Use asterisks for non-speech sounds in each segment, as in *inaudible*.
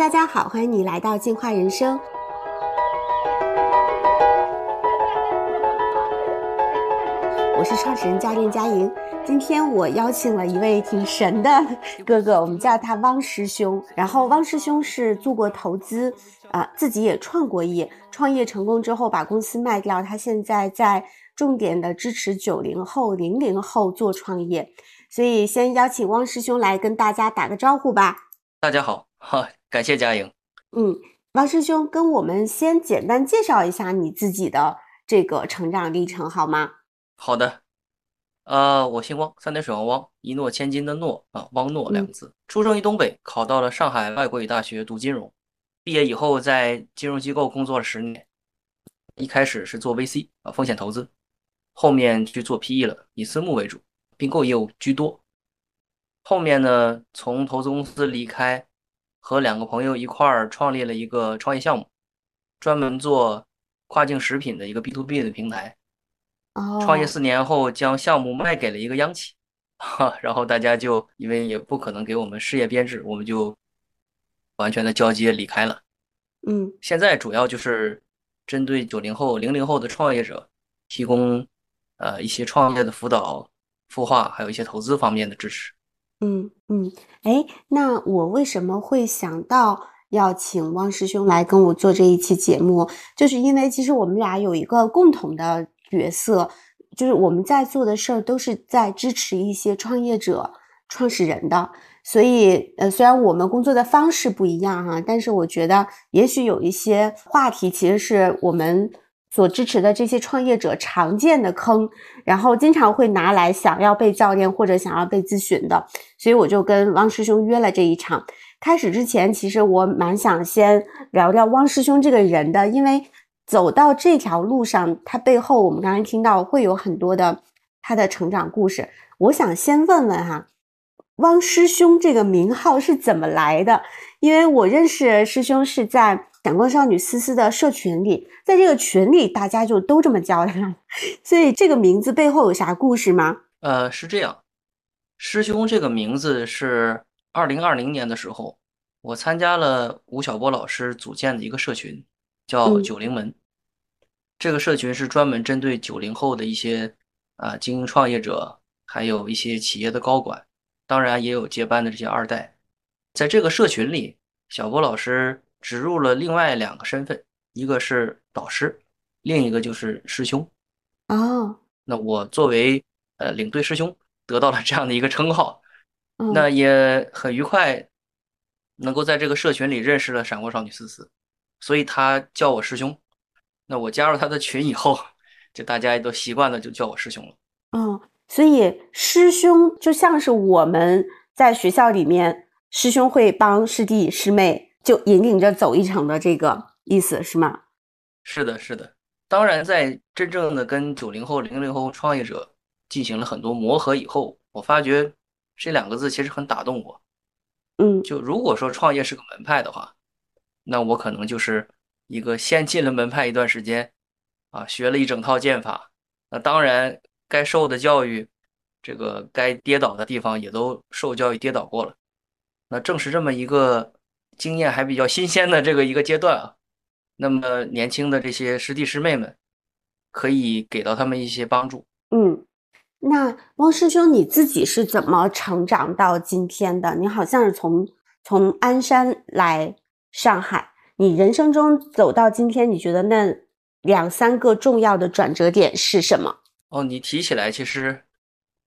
大家好，欢迎你来到进化人生。我是创始人教练佳莹，今天我邀请了一位挺神的哥哥，我们叫他汪师兄。然后汪师兄是做过投资，啊，自己也创过业，创业成功之后把公司卖掉，他现在在重点的支持九零后、零零后做创业。所以先邀请汪师兄来跟大家打个招呼吧。大家好，哈，*laughs* 感谢佳莹。嗯，王师兄跟我们先简单介绍一下你自己的这个成长历程好吗？好的，呃，我姓汪，三点水汪汪，一诺千金的诺啊，汪诺两个字。出生于东北，考到了上海外国语大学读金融，毕业以后在金融机构工作了十年，一开始是做 VC 啊，风险投资，后面去做 PE 了，以私募为主，并购业务居多。后面呢，从投资公司离开，和两个朋友一块儿创立了一个创业项目，专门做跨境食品的一个 B to B 的平台。创业四年后，将项目卖给了一个央企，*laughs* 哈，然后大家就因为也不可能给我们事业编制，我们就完全的交接离开了。嗯，现在主要就是针对九零后、零零后的创业者，提供呃一些创业的辅导、孵化，还有一些投资方面的支持。嗯嗯，哎，那我为什么会想到要请汪师兄来跟我做这一期节目？就是因为其实我们俩有一个共同的。角色就是我们在做的事儿，都是在支持一些创业者、创始人的。所以，呃，虽然我们工作的方式不一样哈，但是我觉得也许有一些话题，其实是我们所支持的这些创业者常见的坑，然后经常会拿来想要被教练或者想要被咨询的。所以我就跟汪师兄约了这一场。开始之前，其实我蛮想先聊聊汪师兄这个人的，因为。走到这条路上，他背后我们刚才听到会有很多的他的成长故事。我想先问问哈，汪师兄这个名号是怎么来的？因为我认识师兄是在闪光少女思思的社群里，在这个群里大家就都这么叫他，*laughs* 所以这个名字背后有啥故事吗？呃，是这样，师兄这个名字是二零二零年的时候，我参加了吴晓波老师组建的一个社群，叫九零门。这个社群是专门针对九零后的一些啊精英创业者，还有一些企业的高管，当然也有接班的这些二代。在这个社群里，小波老师植入了另外两个身份，一个是导师，另一个就是师兄。哦，那我作为呃领队师兄，得到了这样的一个称号，那也很愉快，能够在这个社群里认识了闪光少女思思，所以他叫我师兄。那我加入他的群以后，就大家都习惯了，就叫我师兄了。嗯，所以师兄就像是我们在学校里面，师兄会帮师弟师妹就引领着走一程的这个意思是吗？是的，是的。当然，在真正的跟九零后、零零后创业者进行了很多磨合以后，我发觉这两个字其实很打动我。嗯，就如果说创业是个门派的话，那我可能就是。一个先进了门派一段时间，啊，学了一整套剑法，那当然该受的教育，这个该跌倒的地方也都受教育跌倒过了。那正是这么一个经验还比较新鲜的这个一个阶段啊，那么年轻的这些师弟师妹们，可以给到他们一些帮助。嗯，那汪师兄你自己是怎么成长到今天的？你好像是从从鞍山来上海。你人生中走到今天，你觉得那两三个重要的转折点是什么？哦，你提起来其实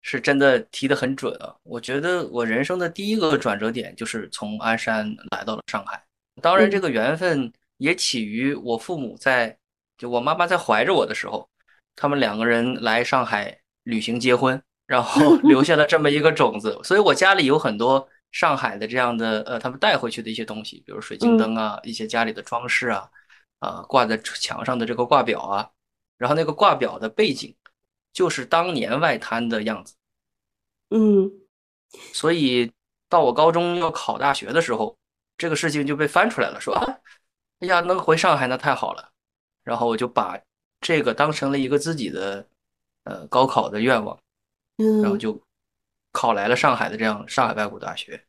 是真的提得很准啊。我觉得我人生的第一个转折点就是从鞍山来到了上海。当然，这个缘分也起于我父母在，就我妈妈在怀着我的时候，他们两个人来上海旅行结婚，然后 *laughs* 留下了这么一个种子。所以我家里有很多。上海的这样的呃，他们带回去的一些东西，比如水晶灯啊，一些家里的装饰啊，啊，挂在墙上的这个挂表啊，然后那个挂表的背景就是当年外滩的样子，嗯，所以到我高中要考大学的时候，这个事情就被翻出来了，说，哎呀，能回上海那太好了，然后我就把这个当成了一个自己的呃高考的愿望，嗯，然后就。考来了上海的这样上海外国大学，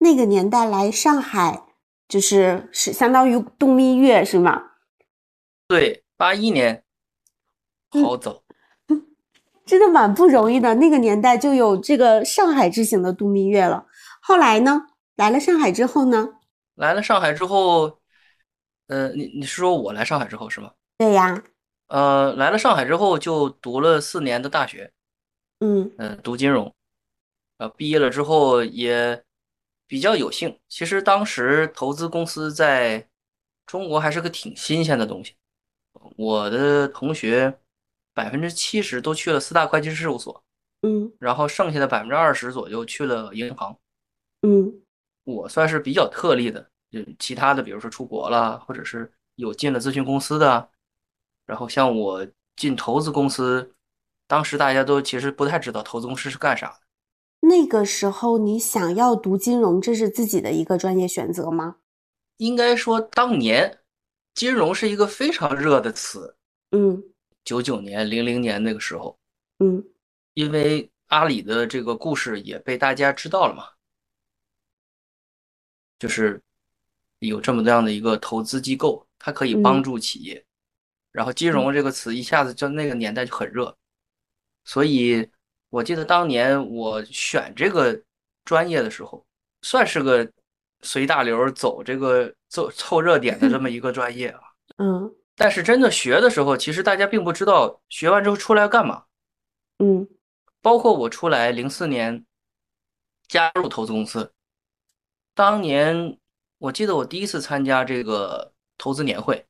那个年代来上海就是是相当于度蜜月是吗？对，八一年，好早，真的蛮不容易的。那个年代就有这个上海之行的度蜜月了。后来呢，来了上海之后呢？来了上海之后，呃，你你是说我来上海之后是吗？对呀。呃，来了上海之后就读了四年的大学，嗯嗯，读金融，呃，毕业了之后也比较有幸。其实当时投资公司在中国还是个挺新鲜的东西。我的同学百分之七十都去了四大会计师事务所，嗯，然后剩下的百分之二十左右去了银行，嗯，我算是比较特例的。就其他的，比如说出国了，或者是有进了咨询公司的。然后像我进投资公司，当时大家都其实不太知道投资公司是干啥的。那个时候你想要读金融，这是自己的一个专业选择吗？应该说当年金融是一个非常热的词。嗯，九九年、零零年那个时候，嗯，因为阿里的这个故事也被大家知道了嘛，就是有这么这样的一个投资机构，它可以帮助企业。然后金融这个词一下子就那个年代就很热，所以我记得当年我选这个专业的时候，算是个随大流走这个凑凑热点的这么一个专业啊。嗯。但是真的学的时候，其实大家并不知道学完之后出来要干嘛。嗯。包括我出来零四年加入投资公司，当年我记得我第一次参加这个投资年会。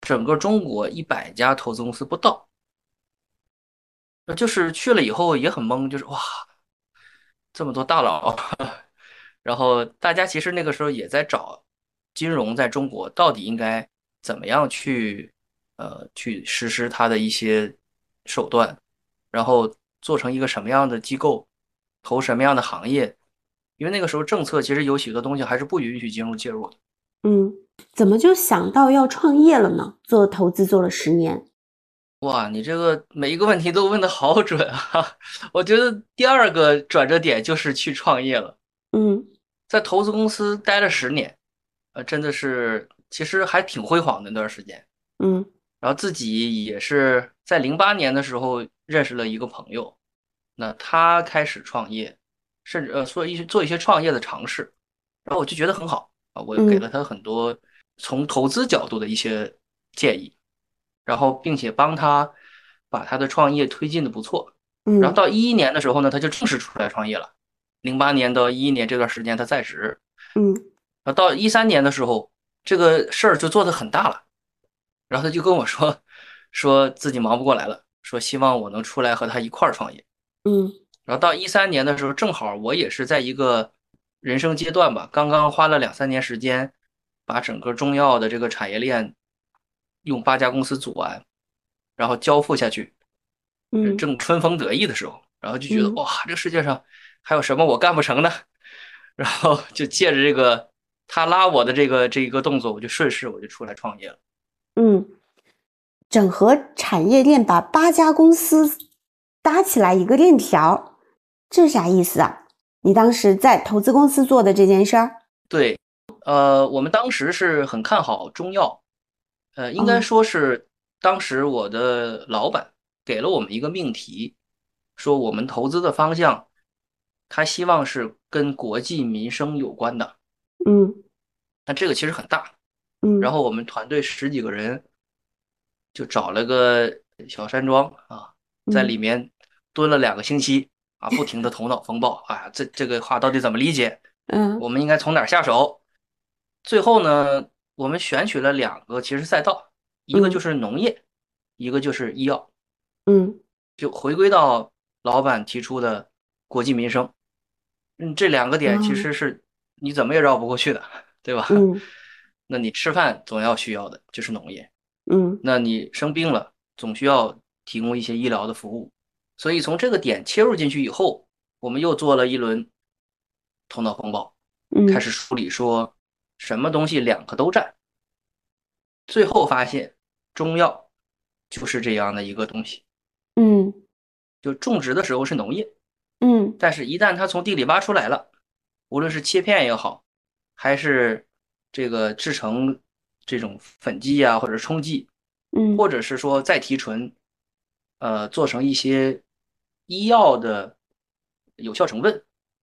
整个中国一百家投资公司不到，就是去了以后也很懵，就是哇，这么多大佬，*laughs* 然后大家其实那个时候也在找金融在中国到底应该怎么样去呃去实施它的一些手段，然后做成一个什么样的机构，投什么样的行业，因为那个时候政策其实有许多东西还是不允许金融介入的。嗯。怎么就想到要创业了呢？做投资做了十年，哇，你这个每一个问题都问的好准啊！*laughs* 我觉得第二个转折点就是去创业了。嗯，在投资公司待了十年，呃，真的是其实还挺辉煌的那段时间。嗯，然后自己也是在零八年的时候认识了一个朋友，那他开始创业，甚至呃做一些做一些创业的尝试，然后我就觉得很好啊，我给了他很多。从投资角度的一些建议，然后并且帮他把他的创业推进的不错。嗯，然后到一一年的时候呢，他就正式出来创业了。零八年到一一年这段时间他在职。嗯，然后到一三年的时候，这个事儿就做得很大了。然后他就跟我说，说自己忙不过来了，说希望我能出来和他一块儿创业。嗯，然后到一三年的时候，正好我也是在一个人生阶段吧，刚刚花了两三年时间。把整个中药的这个产业链用八家公司组完，然后交付下去，嗯，正春风得意的时候，然后就觉得哇，这个世界上还有什么我干不成的？*laughs* 然后就借着这个他拉我的这个这一个动作，我就顺势我就出来创业了。嗯，整合产业链，把八家公司搭起来一个链条，这啥意思啊？你当时在投资公司做的这件事儿？对。呃，我们当时是很看好中药，呃，应该说是当时我的老板给了我们一个命题，说我们投资的方向，他希望是跟国计民生有关的。嗯，那这个其实很大。嗯，然后我们团队十几个人，就找了个小山庄啊，在里面蹲了两个星期啊，不停的头脑风暴啊，这这个话到底怎么理解？嗯，我们应该从哪下手？最后呢，我们选取了两个其实赛道，一个就是农业，一个就是医药。嗯，就回归到老板提出的国计民生。嗯，这两个点其实是你怎么也绕不过去的，对吧？嗯，*laughs* 那你吃饭总要需要的就是农业。嗯，那你生病了总需要提供一些医疗的服务。所以从这个点切入进去以后，我们又做了一轮头脑风暴，开始梳理说。什么东西两个都占，最后发现中药就是这样的一个东西。嗯，就种植的时候是农业，嗯，但是一旦它从地里挖出来了，无论是切片也好，还是这个制成这种粉剂啊，或者冲剂，嗯。或者是说再提纯，呃，做成一些医药的有效成分，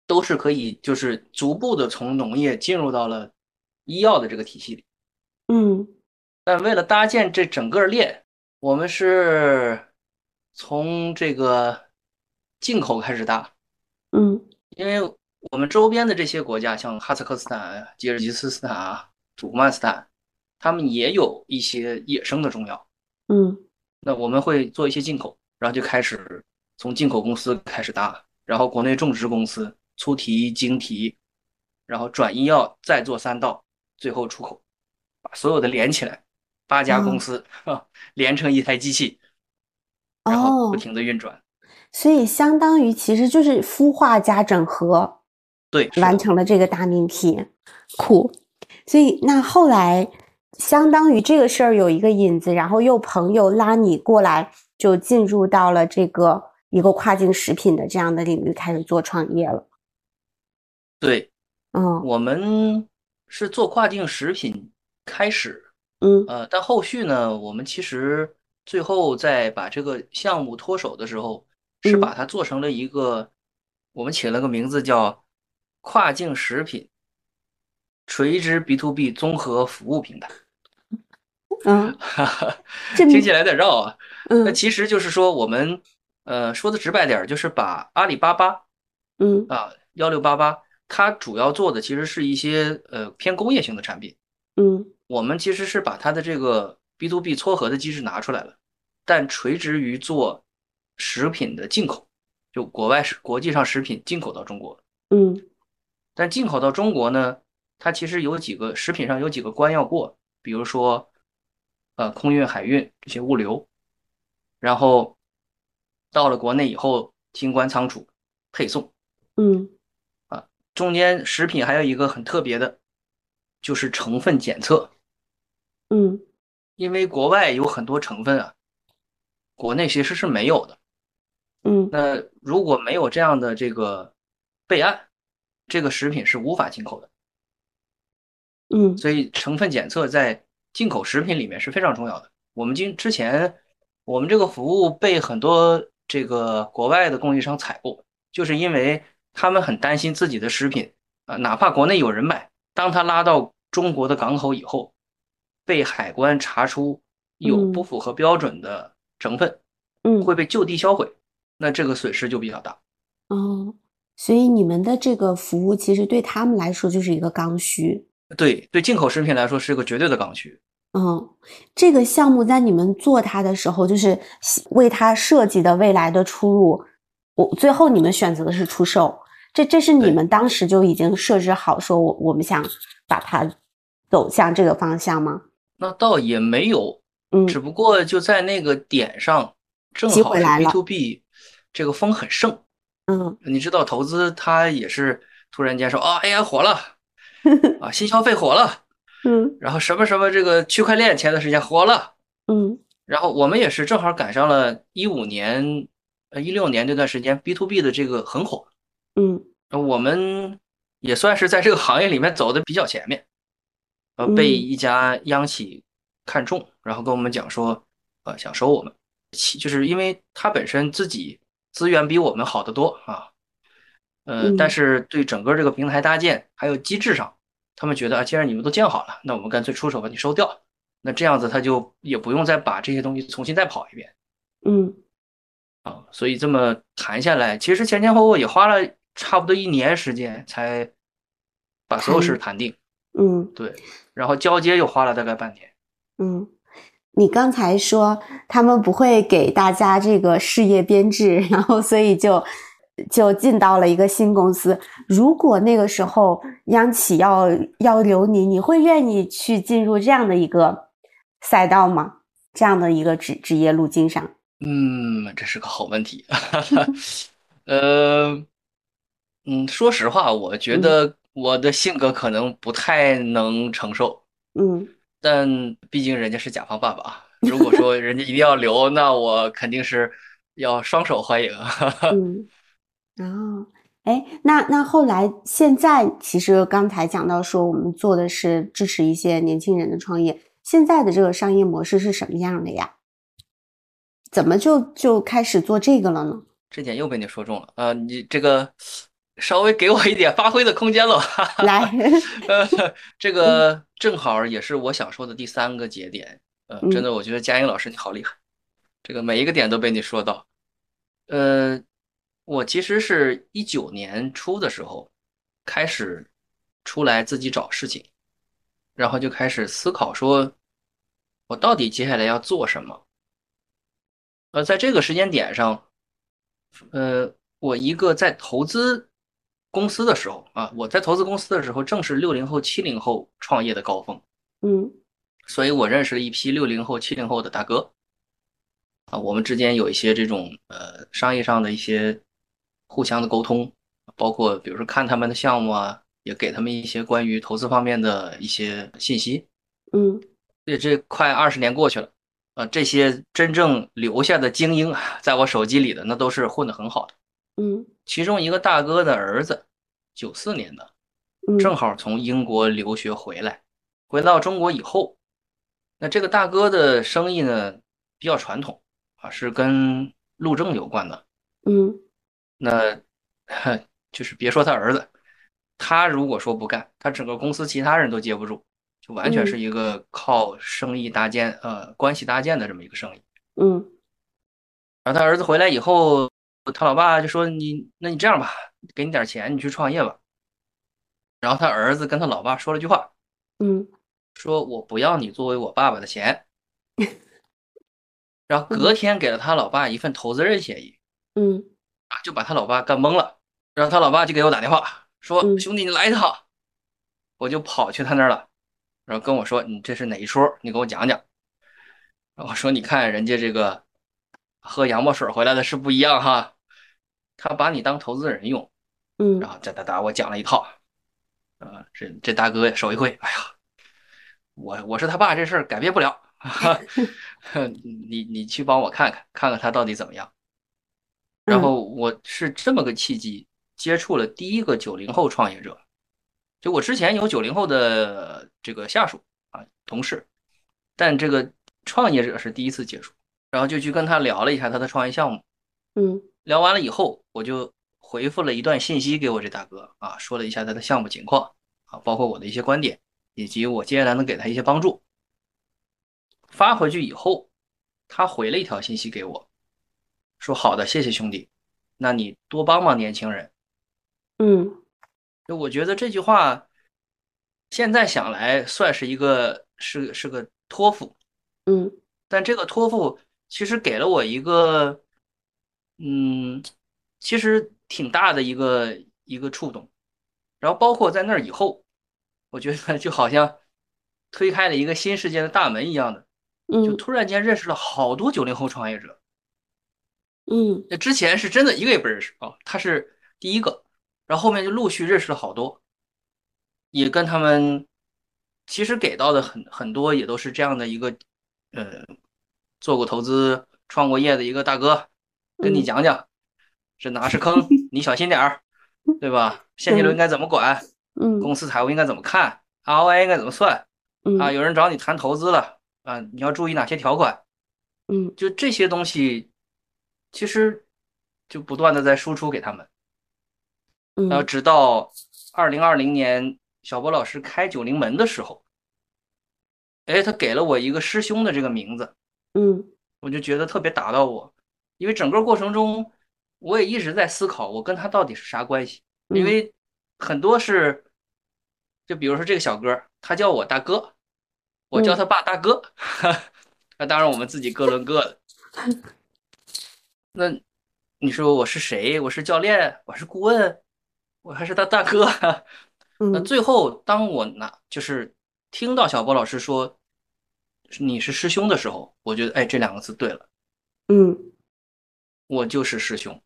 都是可以就是逐步的从农业进入到了医药的这个体系里。嗯。但为了搭建这整个链，我们是从这个进口开始搭，嗯。因为我们周边的这些国家，像哈萨克斯坦、吉尔吉斯斯坦啊、土库曼斯坦，他们也有一些野生的中药。嗯那我们会做一些进口，然后就开始从进口公司开始搭，然后国内种植公司粗提、精提，然后转医药再做三道，最后出口，把所有的连起来，八家公司、连成一台机器，然后不哦，停的运转。所以相当于其实就是孵化加整合对，完成了这个大命题，酷。所以那后来相当于这个事儿有一个引子，然后又朋友拉你过来，就进入到了这个一个跨境食品的这样的领域，开始做创业了。对，嗯我们是做跨境食品开始，嗯呃，但后续呢，我们其实最后在把这个项目脱手的时候，是把嗯它做成了一个，我们起了个名字叫跨境食品垂直 B to B 综合服务平台，*laughs* 嗯哈哈，听起来有点绕啊。那嗯其实就是说，我们呃说的直白点儿，就是把阿里巴巴嗯啊幺六八八，它主要做的其实是一些呃偏工业性的产品。嗯我们其实是把它的这个 B to B 撮合的机制拿出来了，但垂直于做食品的进口，就国外是国际上食品进口到中国。嗯但进口到中国呢，它其实有几个食品上有几个关要过，比如说，呃，空运、海运这些物流，然后到了国内以后，清关仓储、配送，嗯啊中间食品还有一个很特别的，就是成分检测。嗯因为国外有很多成分啊，国内其实是没有的。嗯那如果没有这样的这个备案，这个食品是无法进口的。嗯所以成分检测在进口食品里面是非常重要的。我们今之前我们这个服务被很多这个国外的供应商采购，就是因为他们很担心自己的食品啊、哪怕国内有人买，当他拉到中国的港口以后，被海关查出有嗯不符合标准的成分，嗯会被就地销毁，那这个损失就比较大。哦，所以你们的这个服务其实对他们来说就是一个刚需。对对，进口食品来说是个绝对的刚需。嗯，这个项目在你们做它的时候，就是为它设计的未来的出路，我最后你们选择的是出售，这这是你们当时就已经设置好，说我我们想把它走向这个方向吗？那倒也没有，嗯只不过就在那个点上，正好是 B 了 to B 这个风很盛。嗯。你知道，投资它也是突然间说啊，AI 火了 *laughs* 啊，新消费火了，嗯。然后什么什么这个区块链前段时间火了，嗯。然后我们也是正好赶上了一五年、呃一六年这段时间 B to B 的这个很火，嗯。呃我们也算是在这个行业里面走的比较前面，呃，被嗯。一家央企看中，然后跟我们讲说，呃，想收我们，其就是因为他本身自己资源比我们好得多啊，呃，但嗯是对整个这个平台搭建还有机制上，他们觉得啊，既然你们都建好了，那我们干脆出手把你收掉，那这样子他就也不用再把这些东西重新再跑一遍。嗯啊，所以这么谈下来，其实前前后后也花了差不多一年时间才把所有事谈定。嗯对，然后交接又花了大概半年。嗯，你刚才说他们不会给大家这个事业编制，*laughs* 然后所以就就进到了一个新公司。如果那个时候央企要要留你，你会愿意去进入这样的一个赛道吗？这样的一个职职业路径上？嗯，这是个好问题。*laughs* 呃，嗯，说实话，我觉嗯得我的性格可能不太能承受，嗯但毕竟人家是甲方爸爸啊。*laughs* 如果说人家一定要留，*laughs* 那我肯定是要双手欢迎。*laughs* 嗯，然后，哎，那那后来现在其实刚才讲到说，我们做的是支持一些年轻人的创业。现在的这个商业模式是什么样的呀？怎么就就开始做这个了呢？这点又被你说中了呃！你这个稍微给我一点发挥的空间喽。*laughs* 来，*laughs* 呃，这个正好也是我想说的第三个节点。呃，真的，我觉得佳音老师你好厉害，这个每一个点都被你说到。呃，我其实是一九年初的时候开始出来自己找事情，然后就开始思考说，我到底接下来要做什么。呃，在这个时间点上，呃，我一个在投资公司的时候啊，我在投资公司的时候，正是六零后、七零后创业的高峰，嗯，所以我认识了一批六零后、七零后的大哥，啊，我们之间有一些这种呃商业上的一些互相的沟通，包括比如说看他们的项目啊，也给他们一些关于投资方面的一些信息，嗯，这这快二十年过去了。呃，这些真正留下的精英啊，在我手机里的那都是混得很好的。嗯，其中一个大哥的儿子，九四年的，正好从英国留学回来，回到中国以后，那这个大哥的生意呢比较传统啊，是跟路政有关的。嗯，那 *laughs* 就是别说他儿子，他如果说不干，他整个公司其他人都接不住。就完全是一个靠生意搭建，呃，关系搭建的这么一个生意。嗯，然后他儿子回来以后，他老爸就说：“你，那你这样吧，给你点钱，你去创业吧。”然后他儿子跟他老爸说了句话：“嗯，说我不要你作为我爸爸的钱。”然后隔天给了他老爸一份投资人协议。嗯，啊，就把他老爸干懵了。然后他老爸就给我打电话说：“兄弟，你来一趟。”我就跑去他那儿了。然后跟我说：“你这是哪一出？你给我讲讲。”我说：“你看人家这个喝洋墨水回来的是不一样哈，他把你当投资人用。”嗯，然后哒哒哒，我讲了一套。啊，这这大哥手一挥，哎呀，我我是他爸，这事儿改变不了。*laughs* 你你去帮我看看，看看他到底怎么样。然后我是这么个契机，接触了第一个九零后创业者。就我之前有九零后的这个下属啊同事，但这个创业者是第一次接触，然后就去跟他聊了一下他的创业项目，嗯，聊完了以后，我就回复了一段信息给我这大哥啊，说了一下他的项目情况啊，包括我的一些观点，以及我接下来能给他一些帮助。发回去以后，他回了一条信息给我，说好的，谢谢兄弟，那你多帮帮年轻人，嗯。就我觉得这句话，现在想来算是一个是是个托付，嗯，但这个托付其实给了我一个，嗯，其实挺大的一个一个触动，然后包括在那儿以后，我觉得就好像推开了一个新世界的大门一样的，就突然间认识了好多九零后创业者，嗯，那之前是真的一个也不认识啊，他是第一个。然后后面就陆续认识了好多，也跟他们其实给到的很很多也都是这样的一个，呃，做过投资、创过业的一个大哥，跟你讲讲，这哪是坑，*laughs* 你小心点儿，对吧？现金流应该怎么管？嗯，公司财务应该怎么看？ROI 应该怎么算？嗯啊，有人找你谈投资了啊，你要注意哪些条款？嗯，就这些东西，其实就不断的在输出给他们。然后直到二零二零年，小波老师开九零门的时候，哎，他给了我一个师兄的这个名字，嗯，我就觉得特别打到我，因为整个过程中，我也一直在思考我跟他到底是啥关系，因为很多是，就比如说这个小哥，他叫我大哥，我叫他爸大哥，*laughs* 那当然我们自己各论各的，*laughs* 那你说我是谁？我是教练，我是顾问。我还是他大哥，*laughs* 那最后当我拿就是听到小波老师说你是师兄的时候，我觉得哎这两个字对了，嗯，我就是师兄，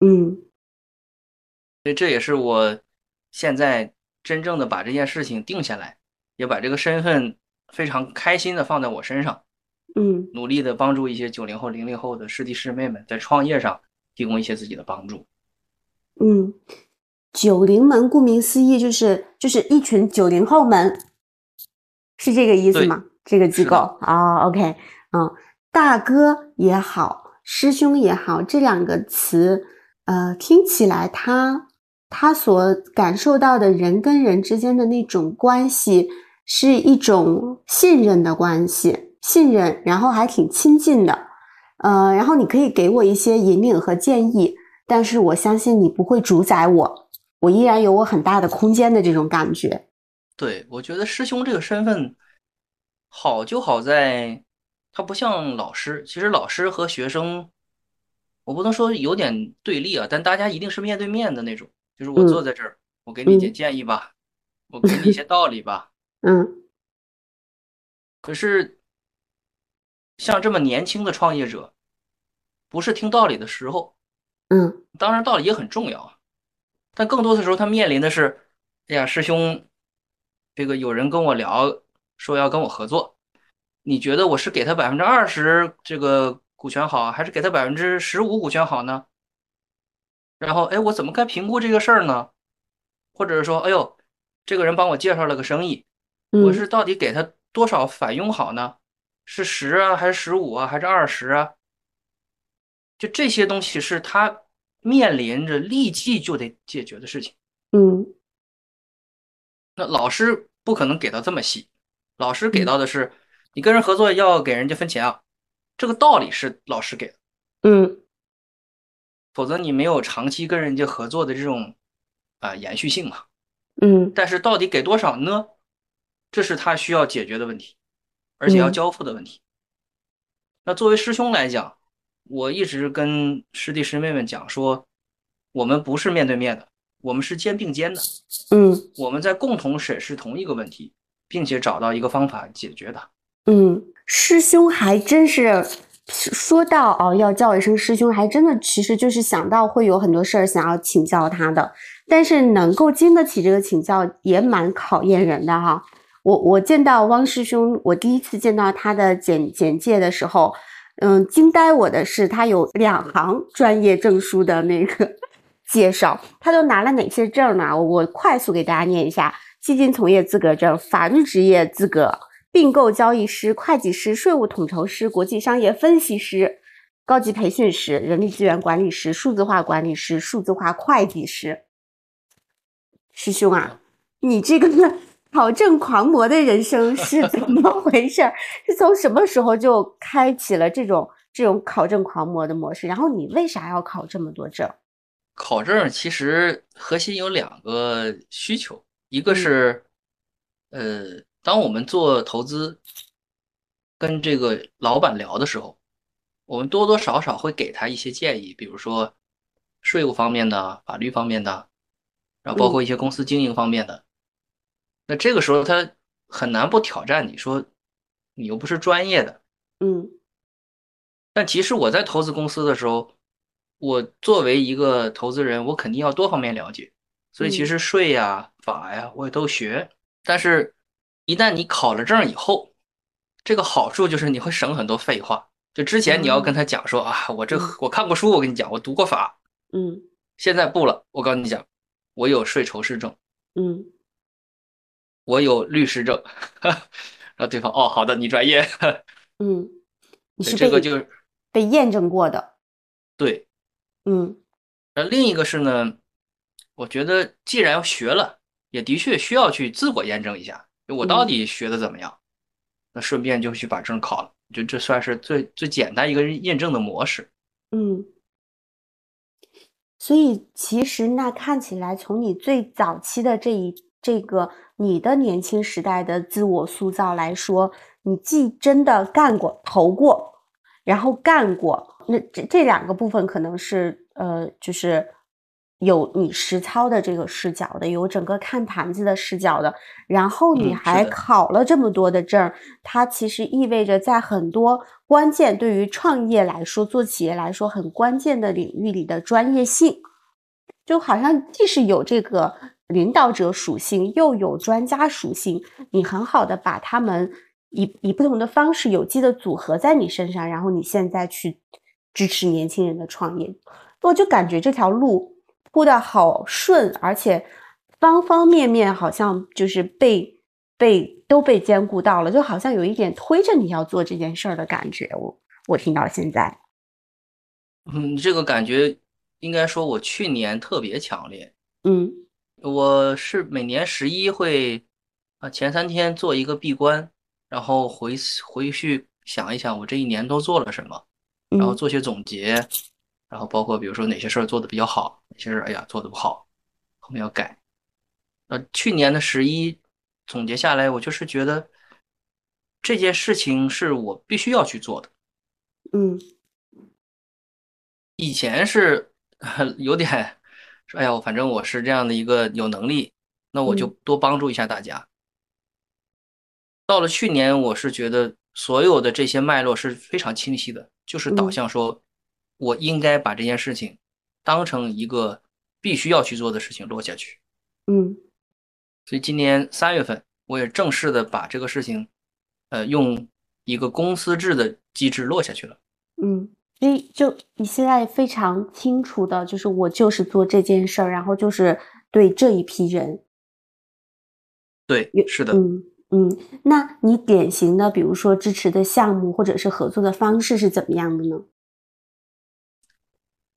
嗯，所以这也是我现在真正的把这件事情定下来，也把这个身份非常开心的放在我身上，嗯，努力的帮助一些九零后、零零后的师弟师妹们在创业上提供一些自己的帮助。嗯，九零门顾名思义就是就是一群九零后们，是这个意思吗？这个机构。啊，OK，嗯，大哥也好，师兄也好，这两个词，呃，听起来他他所感受到的人跟人之间的那种关系，是一种信任的关系，信任，然后还挺亲近的，呃，然后你可以给我一些引领和建议，但是我相信你不会主宰我，我依然有我很大的空间的这种感觉。对，我觉得师兄这个身份。好就好在，他不像老师。其实老师和学生，我不能说有点对立啊，但大家一定是面对面的那种。就是我坐在这儿，我给你点建议吧，我给你一些 *laughs* 道理吧。嗯。可是，像这么年轻的创业者，不是听道理的时候。嗯。当然，道理也很重要啊，但更多的时候，他面临的是：哎呀，师兄，这个有人跟我聊。说要跟我合作，你觉得我是给他百分之二十这个股权好，还是给他百分之十五股权好呢？然后，哎，我怎么该评估这个事儿呢？或者是说，哎呦，这个人帮我介绍了个生意，我是到底给他多少返佣好呢？是十啊，还是十五啊，还是二十啊？就这些东西是他面临着立即就得解决的事情。嗯，那老师不可能给到这么细。老师给到的是，你跟人合作要给人家分钱啊，这个道理是老师给的，嗯，否则你没有长期跟人家合作的这种啊延续性嘛，嗯，但是到底给多少呢？这是他需要解决的问题，而且要交付的问题。那作为师兄来讲，我一直跟师弟师妹们讲说，我们不是面对面的，我们是肩并肩的，嗯，我们在共同审视同一个问题。并且找到一个方法解决它。嗯，师兄还真是说到哦，要叫一声师兄，还真的其实就是想到会有很多事儿想要请教他的。但是能够经得起这个请教，也蛮考验人的哈。我我见到汪师兄，我第一次见到他的简简介的时候，嗯，惊呆我的是他有两行专业证书的那个 *laughs* 介绍，他都拿了哪些证呢？我快速给大家念一下。基金从业资格证、法律职业资格、并购交易师、会计师、税务统筹师、国际商业分析师、高级培训师、人力资源管理师、数字化管理师、数字化会计师。师兄啊，你这个 *laughs* 考证狂魔的人生是怎么回事？是从什么时候就开启了这种这种考证狂魔的模式？然后你为啥要考这么多证？考证其实核心有两个需求。一个是，呃，当我们做投资，跟这个老板聊的时候，我们多多少少会给他一些建议，比如说税务方面的、法律方面的，然后包括一些公司经营方面的。那这个时候他很难不挑战你说，你又不是专业的，嗯。但其实我在投资公司的时候，我作为一个投资人，我肯定要多方面了解。所以其实税呀、法呀，我也都学。但是，一旦你考了证以后，这个好处就是你会省很多废话。就之前你要跟他讲说啊，我这我看过书，我跟你讲，我读过法。嗯。现在不了，我告诉你讲，我有税筹师证。嗯。我有律师证。*laughs* 然后对方哦，好的，你专业。嗯。你是这个就被验证过的。对。嗯。那另一个是呢？我觉得，既然学了，也的确需要去自我验证一下，我到底学的怎么样？那顺便就去把证考了，就这算是最最简单一个验证的模式。嗯，所以其实那看起来，从你最早期的这一这个你的年轻时代的自我塑造来说，你既真的干过、投过，然后干过，那这这两个部分可能是呃，就是。有你实操的这个视角的，有整个看盘子的视角的，然后你还考了这么多的证，它其实意味着在很多关键对于创业来说、做企业来说很关键的领域里的专业性，就好像既是有这个领导者属性，又有专家属性，你很好的把他们以以不同的方式有机的组合在你身上，然后你现在去支持年轻人的创业，我就感觉这条路。铺的好顺，而且方方面面好像就是被被都被兼顾到了，就好像有一点推着你要做这件事儿的感觉。我我听到现在，嗯，这个感觉应该说我去年特别强烈。嗯，我是每年十一会啊前三天做一个闭关，然后回回去想一想我这一年都做了什么，然后做些总结。然后包括比如说哪些事儿做的比较好，哪些事儿哎呀做的不好，后面要改。那去年的十一总结下来，我就是觉得这件事情是我必须要去做的。嗯，以前是 *laughs* 有点说，哎呀，反正我是这样的一个有能力，那我就多帮助一下大家。到了去年，我是觉得所有的这些脉络是非常清晰的，就是导向说。我应该把这件事情当成一个必须要去做的事情落下去。嗯，所以今年三月份，我也正式的把这个事情，呃，用一个公司制的机制落下去了。嗯，所以就你现在非常清楚的，就是我就是做这件事儿，然后就是对这一批人。对，是的。嗯嗯，那你典型的，比如说支持的项目或者是合作的方式是怎么样的呢？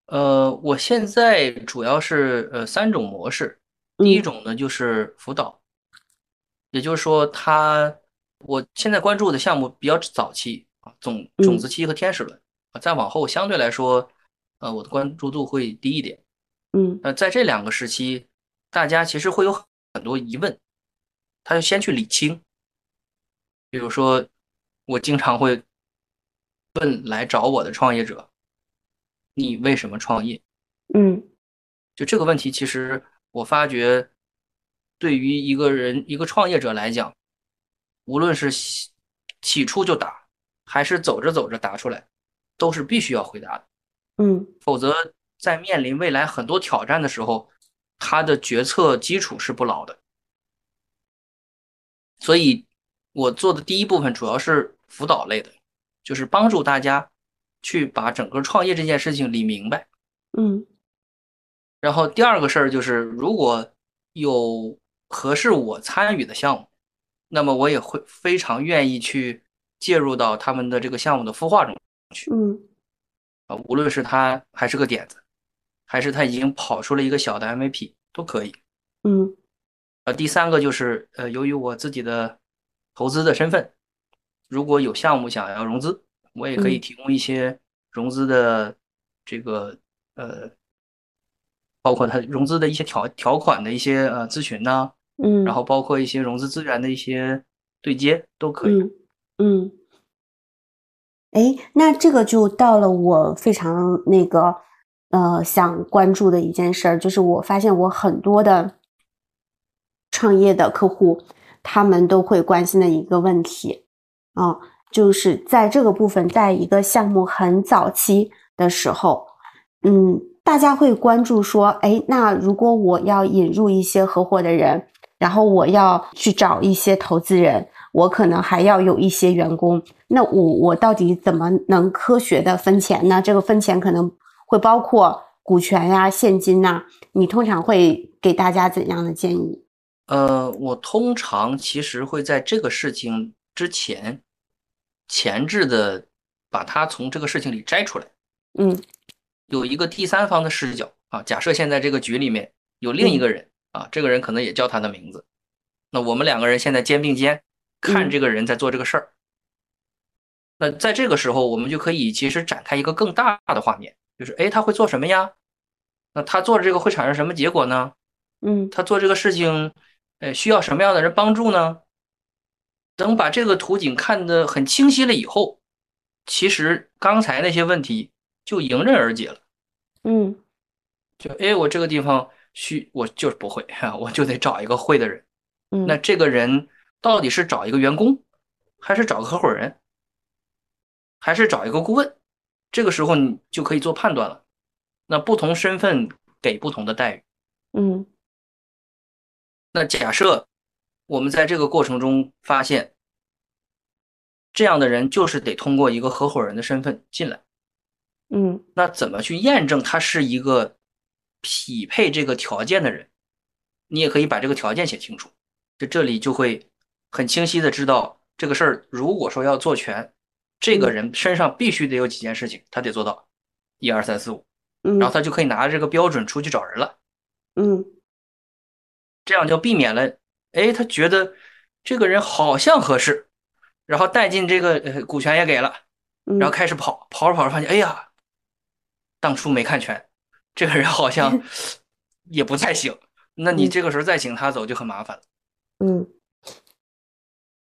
呃，我现在主要是呃三种模式。第一种呢就是辅导，也就是说，他我现在关注的项目比较早期啊，种种子期和天使轮啊，再往后相对来说，呃，我的关注度会低一点。嗯，呃，在这两个时期，大家其实会有很多疑问，他就先去理清。比如说，我经常会问来找我的创业者。你为什么创业？嗯，就这个问题，其实我发觉，对于一个人一个创业者来讲，无论是起初就答，还是走着走着答出来，都是必须要回答的。嗯，否则在面临未来很多挑战的时候，他的决策基础是不牢的。所以，我做的第一部分主要是辅导类的，就是帮助大家。去把整个创业这件事情理明白，嗯，然后第二个事儿就是，如果有合适我参与的项目，那么我也会非常愿意去介入到他们的这个项目的孵化中去，嗯，啊，无论是他还是个点子，还是他已经跑出了一个小的 MVP 都可以，嗯，呃，第三个就是，呃，由于我自己的投资的身份，如果有项目想要融资。我也可以提供一些融资的这个呃，包括它融资的一些条条款的一些呃咨询呢，嗯，然后包括一些融资资源的一些对接都可以，嗯，哎，那这个就到了我非常那个呃想关注的一件事儿，就是我发现我很多的创业的客户，他们都会关心的一个问题。啊。就是在这个部分，在一个项目很早期的时候，嗯，大家会关注说，哎，那如果我要引入一些合伙的人，然后我要去找一些投资人，我可能还要有一些员工，那我我到底怎么能科学的分钱呢？这个分钱可能会包括股权呀、现金呐，你通常会给大家怎样的建议？呃，我通常其实会在这个事情之前。前置的把他从这个事情里摘出来，嗯，有一个第三方的视角啊。假设现在这个局里面有另一个人啊，这个人可能也叫他的名字，那我们两个人现在肩并肩看这个人在做这个事儿。那在这个时候，我们就可以其实展开一个更大的画面，就是哎，他会做什么呀？那他做的这个会产生什么结果呢？嗯，他做这个事情，呃，需要什么样的人帮助呢？等把这个图景看得很清晰了以后，其实刚才那些问题就迎刃而解了。嗯，就哎，我这个地方需我就是不会哈，我就得找一个会的人。嗯，那这个人到底是找一个员工，还是找个合伙人，还是找一个顾问？这个时候你就可以做判断了。那不同身份给不同的待遇。嗯，那假设。我们在这个过程中发现，这样的人就是得通过一个合伙人的身份进来。嗯，那怎么去验证他是一个匹配这个条件的人，你也可以把这个条件写清楚。就这里就会很清晰的知道这个事儿，如果说要做全，这个人身上必须得有几件事情，他得做到一二三四五，嗯，然后他就可以拿着这个标准出去找人了。嗯这样就避免了，哎，他觉得这个人好像合适，然后带进这个呃股权也给了，嗯，然后开始跑，跑着跑着发现，哎呀，当初没看全，这个人好像 *laughs* 也不太行。那你嗯这个时候再请他走就很麻烦了。嗯，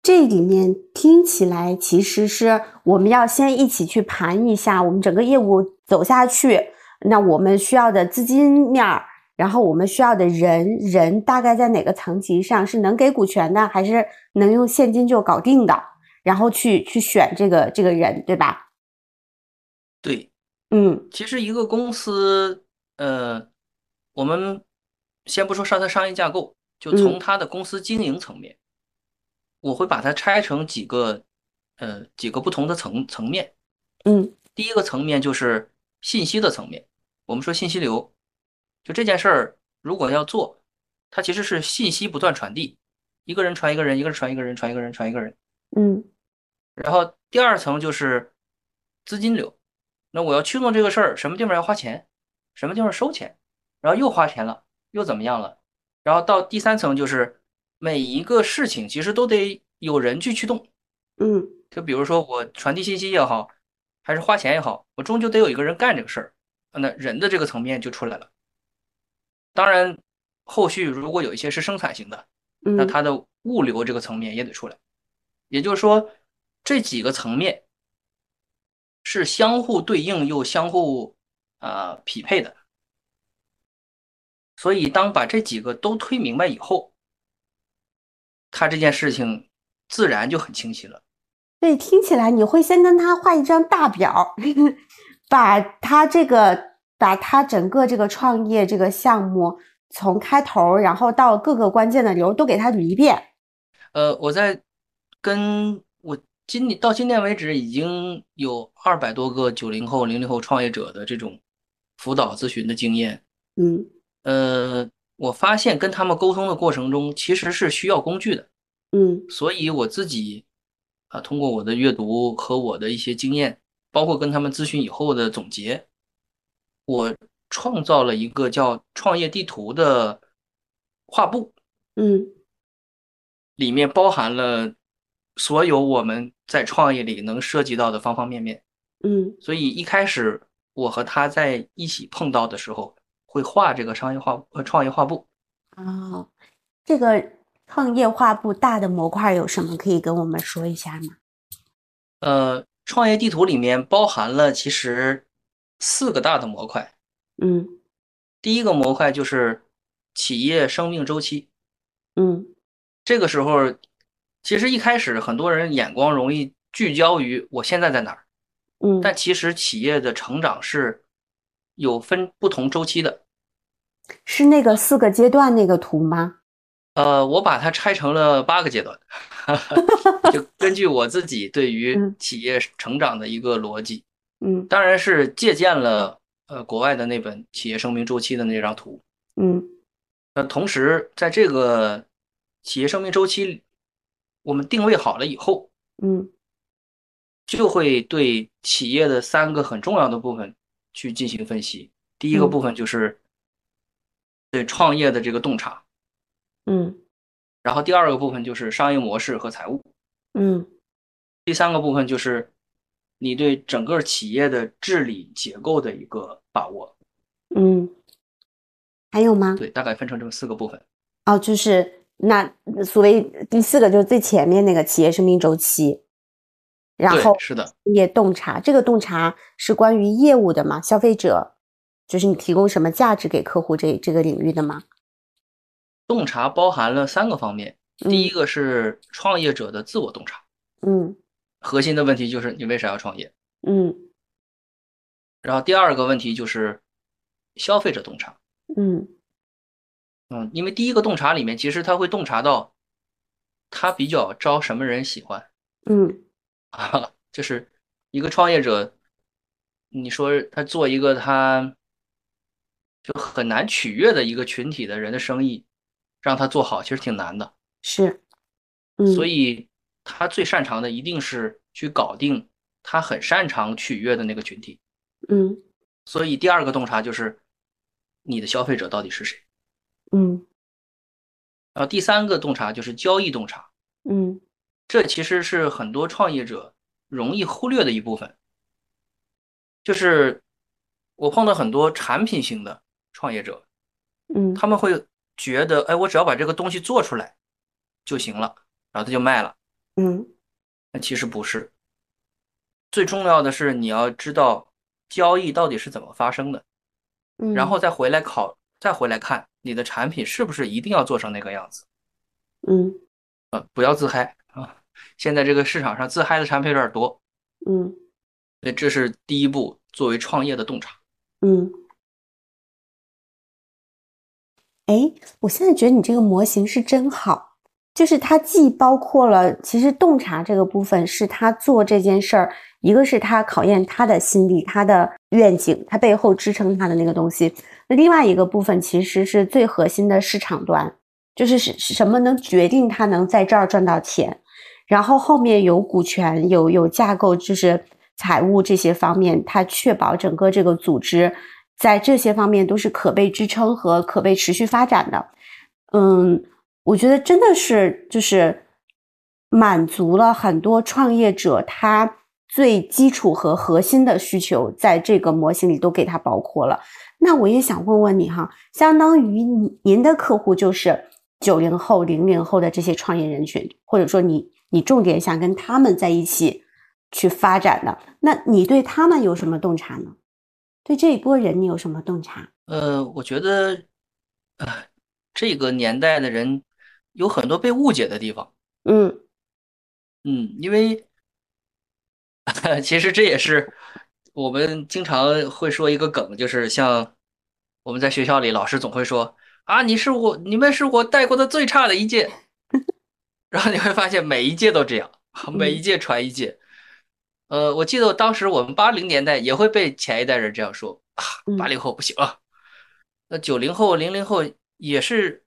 这里面听起来其实是我们要先一起去盘一下我们整个业务走下去，那我们需要的资金面儿，然后我们需要的人人大概在哪个层级上是能给股权的，还是能用现金就搞定的，然后去去选这个这个人，对吧？对，嗯其实一个公司，呃，我们先不说上它商业架构，就从它的公司经营层面，我会把它拆成几个，呃，几个不同的层层面。嗯第一个层面就是信息的层面，我们说信息流，就这件事儿如果要做，它其实是信息不断传递，一个人传一个人，一个人传一个人，传一个人，传一个人。嗯然后第二层就是资金流，那我要驱动这个事儿，什么地方要花钱，什么地方收钱，然后又花钱了，又怎么样了？然后到第三层就是每一个事情其实都得有人去驱动，嗯就比如说我传递信息也好，还是花钱也好，我终究得有一个人干这个事儿，那人的这个层面就出来了。当然，后续如果有一些是生产型的，那嗯它的物流这个层面也得出来。也就是说，这几个层面是相互对应又相互啊、呃匹配的。所以，当把这几个都推明白以后，他这件事情自然就很清晰了。对，听起来你会先跟他画一张大表，*laughs* 把他这个，把他整个这个创业这个项目从开头，然后到各个关键的流都给他捋一遍。呃，我在跟我今年到今天为止，已经有二百多个九零后、零零后创业者的这种辅导咨询的经验。嗯呃，我发现跟他们沟通的过程中，其实是需要工具的。嗯所以我自己啊，通过我的阅读和我的一些经验，包括跟他们咨询以后的总结，我创造了一个叫创业地图的画布，嗯里面包含了所有我们在创业里能涉及到的方方面面。嗯所以一开始我和他在一起碰到的时候，会画这个商业画呃创业画布。哦，这个创业画布大的模块有什么可以跟我们说一下吗？呃，创业地图里面包含了其实四个大的模块。嗯第一个模块就是企业生命周期。嗯这个时候，其实一开始很多人眼光容易聚焦于我现在在哪儿，嗯但其实企业的成长是有分不同周期的。是那个四个阶段那个图吗？呃，我把它拆成了八个阶段，*laughs* 就根据我自己对于嗯企业成长的一个逻辑，嗯。当然是借鉴了呃国外的那本企业生命周期的那张图。嗯。那同时，在这个企业生命周期，我们定位好了以后，嗯。就会对企业的三个很重要的部分去进行分析。第一个嗯。部分就是对创业的这个洞察，嗯。然后第二个部分就是商业模式和财务，嗯。第三个部分就是你对整个企业的治理结构的一个把握。嗯，还有吗？对，大概分成这么四个部分。哦，就是那所谓第四个就是最前面那个企业生命周期，然后是的，业洞察，这个洞察是关于业务的吗？消费者就是你提供什么价值给客户这这个领域的吗？洞察包含了三个方面，第一嗯个是创业者的自我洞察。嗯核心的问题就是你为啥要创业？嗯然后第二个问题就是消费者洞察。嗯嗯，因为第一个洞察里面，其实他会洞察到他比较招什么人喜欢嗯啊，*laughs* 就是一个创业者，你说他做一个他就很难取悦的一个群体的人的生意，让他做好，其实挺难的。是，嗯，所以他最擅长的一定是去搞定他很擅长取悦的那个群体。嗯所以第二个洞察就是你的消费者到底是谁。嗯然后第三个洞察就是交易洞察，嗯这其实是很多创业者容易忽略的一部分。就是我碰到很多产品型的创业者，嗯，他们会觉得，哎，我只要把这个东西做出来就行了，然后他就卖了。嗯那其实不是，最重要的是你要知道交易到底是怎么发生的，嗯，然后再回来考，再回来看你的产品是不是一定要做成那个样子。嗯呃，不要自嗨啊！现在这个市场上自嗨的产品有点多，嗯所以这是第一步，作为创业的洞察。嗯。哎，我现在觉得你这个模型是真好，就是它既包括了其实洞察这个部分是他做这件事儿，一个是他考验他的心理、他的愿景，他背后支撑他的那个东西。那另外一个部分其实是最核心的市场端，就是是什么能决定他能在这儿赚到钱，然后后面有股权、有有架构，就是财务这些方面，他确保整个这个组织在这些方面都是可被支撑和可被持续发展的。嗯，我觉得真的是就是满足了很多创业者他最基础和核心的需求，在这个模型里都给他包括了。那我也想问问你哈，相当于你您的客户就是九零后、零零后的这些创业人群，或者说你你重点想跟他们在一起去发展的，那你对他们有什么洞察呢？对这一波人你有什么洞察？呃，我觉得，呃，这个年代的人有很多被误解的地方。嗯嗯，因为 *laughs* 其实这也是我们经常会说一个梗，就是像我们在学校里，老师总会说啊，你是我，你们是我带过的最差的一届。*laughs* 然后你会发现每一届都这样，每一届传一届。呃，我记得当时我们八零年代也会被前一代人这样说啊，八零后不行了。那九零后、零零后也是，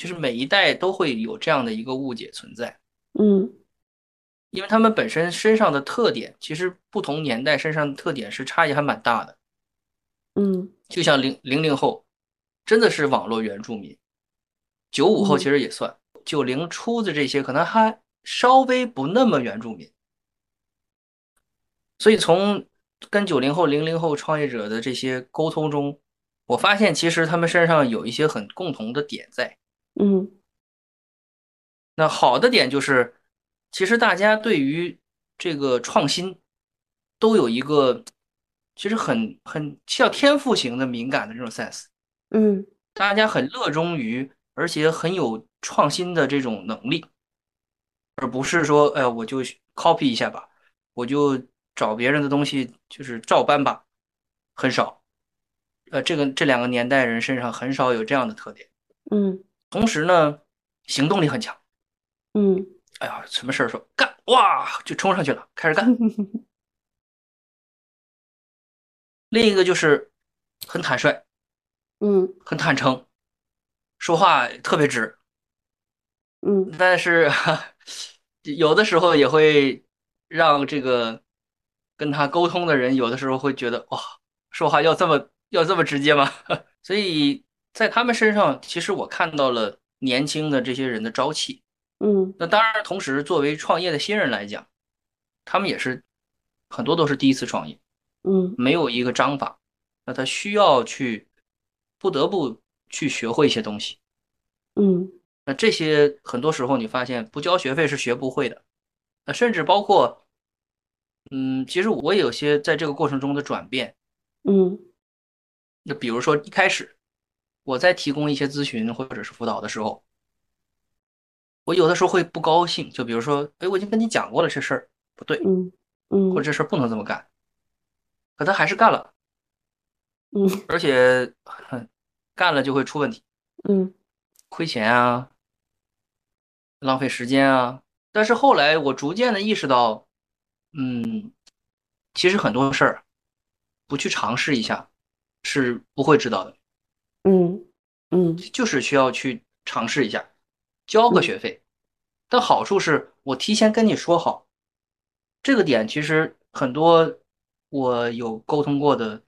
就是每一代都会有这样的一个误解存在。嗯因为他们本身身上的特点，其实不同年代身上的特点是差异还蛮大的。嗯就像零零零后，真的是网络原住民；九五后嗯其实也算，九零初的这些可能还稍微不那么原住民。所以从跟九零后、零零后创业者的这些沟通中，我发现其实他们身上有一些很共同的点在。嗯。那好的点就是，其实大家对于这个创新都有一个其实很很像天赋型的敏感的这种 sense，嗯。大家很热衷于，而且很有创新的这种能力，而不是说，哎，我就 copy 一下吧，我就找别人的东西就是照搬吧，很少。呃，这个这两个年代人身上很少有这样的特点。嗯同时呢，行动力很强。嗯哎呀，什么事儿说干，哇，就冲上去了，开始干。*laughs* 另一个就是很坦率，嗯很坦诚，说话特别直，嗯但是 *laughs* 有的时候也会让这个跟他沟通的人，有的时候会觉得哇，说话要这么要这么直接吗？*laughs* 所以在他们身上，其实我看到了年轻的这些人的朝气。嗯那当然，同时作为创业的新人来讲，他们也是很多都是第一次创业，嗯没有一个章法，那他需要去不得不去学会一些东西。嗯那这些很多时候你发现不交学费是学不会的，那甚至包括，嗯，其实我也有些在这个过程中的转变。嗯那比如说一开始我在提供一些咨询或者是辅导的时候，我有的时候会不高兴，就比如说，哎，我已经跟你讲过了，这事儿不对，嗯嗯或者这事儿不能这么干，可他还是干了，嗯而且干了就会出问题，嗯亏钱啊，浪费时间啊。但是后来我逐渐的意识到，嗯，其实很多事儿不去尝试一下是不会知道的。嗯嗯。就是需要去尝试一下，交个学费。但好处是我提前跟你说好，这个点其实很多我有沟通过的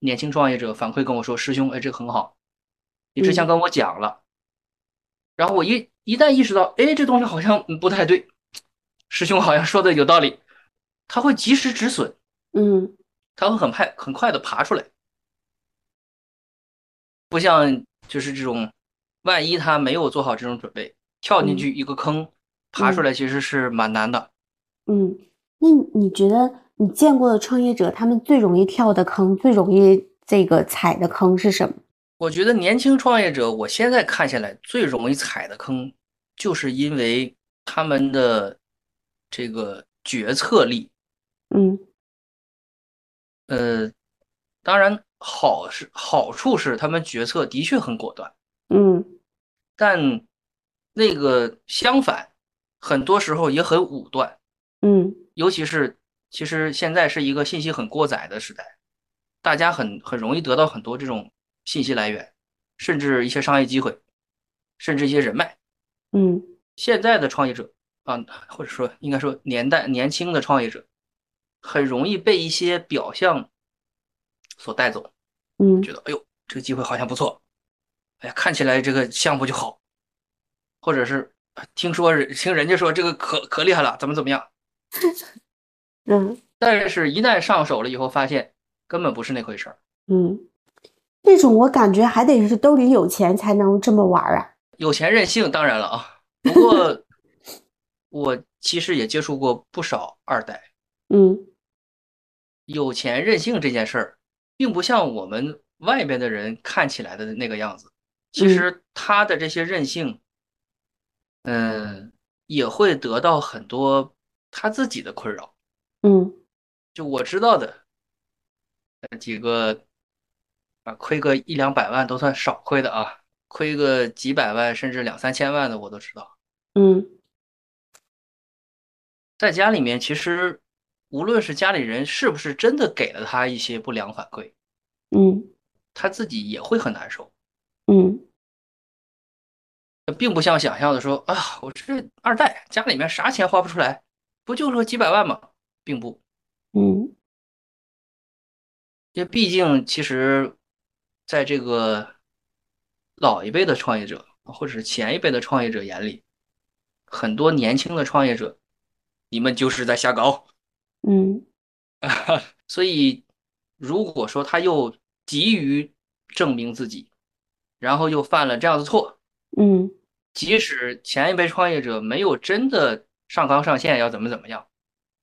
年轻创业者反馈跟我说：“师兄，哎，这个很好，你之前跟我讲了。”然后我一一旦意识到，哎，这东西好像不太对，师兄好像说的有道理，他会及时止损，嗯。他会很快很快的爬出来，不像就是这种，万一他没有做好这种准备，跳进去一个坑，爬出来其实是蛮难的。嗯，那你觉得你见过的创业者，他们最容易跳的坑，最容易这个踩的坑是什么？我觉得年轻创业者，我现在看下来最容易踩的坑，就是因为他们的这个决策力。嗯呃，当然好是好处是他们决策的确很果断，嗯但那个相反，很多时候也很武断。嗯尤其是其实现在是一个信息很过载的时代，大家很很容易得到很多这种信息来源，甚至一些商业机会，甚至一些人脉。嗯现在的创业者啊，或者说应该说年代年轻的创业者，很容易被一些表象所带走，嗯觉得哎呦这个机会好像不错，哎呀看起来这个项目就好，或者是啊听说听人家说这个可可厉害了，怎么怎么样，*laughs* 嗯但是一旦上手了以后，发现根本不是那回事儿。嗯，那种我感觉还得是兜里有钱才能这么玩儿啊。有钱任性，当然了啊。不过 *laughs* 我其实也接触过不少二代，嗯有钱任性这件事儿，并不像我们外边的人看起来的那个样子。其实他的这些任性，嗯，也会得到很多他自己的困扰。嗯就我知道的，呃几个啊，亏个一两百万都算少亏的啊，亏个几百万甚至两三千万的我都知道。嗯在家里面，其实无论是家里人是不是真的给了他一些不良反馈，嗯他自己也会很难受，嗯并不像想象的说啊，我这二代家里面啥钱花不出来，不就是个几百万吗？并不，嗯因为毕竟其实，在这个老一辈的创业者或者是前一辈的创业者眼里，很多年轻的创业者，你们就是在瞎搞。嗯。*laughs* 所以，如果说他又急于证明自己，然后又犯了这样的错，嗯。即使前一辈创业者没有真的上纲上线要怎么怎么样，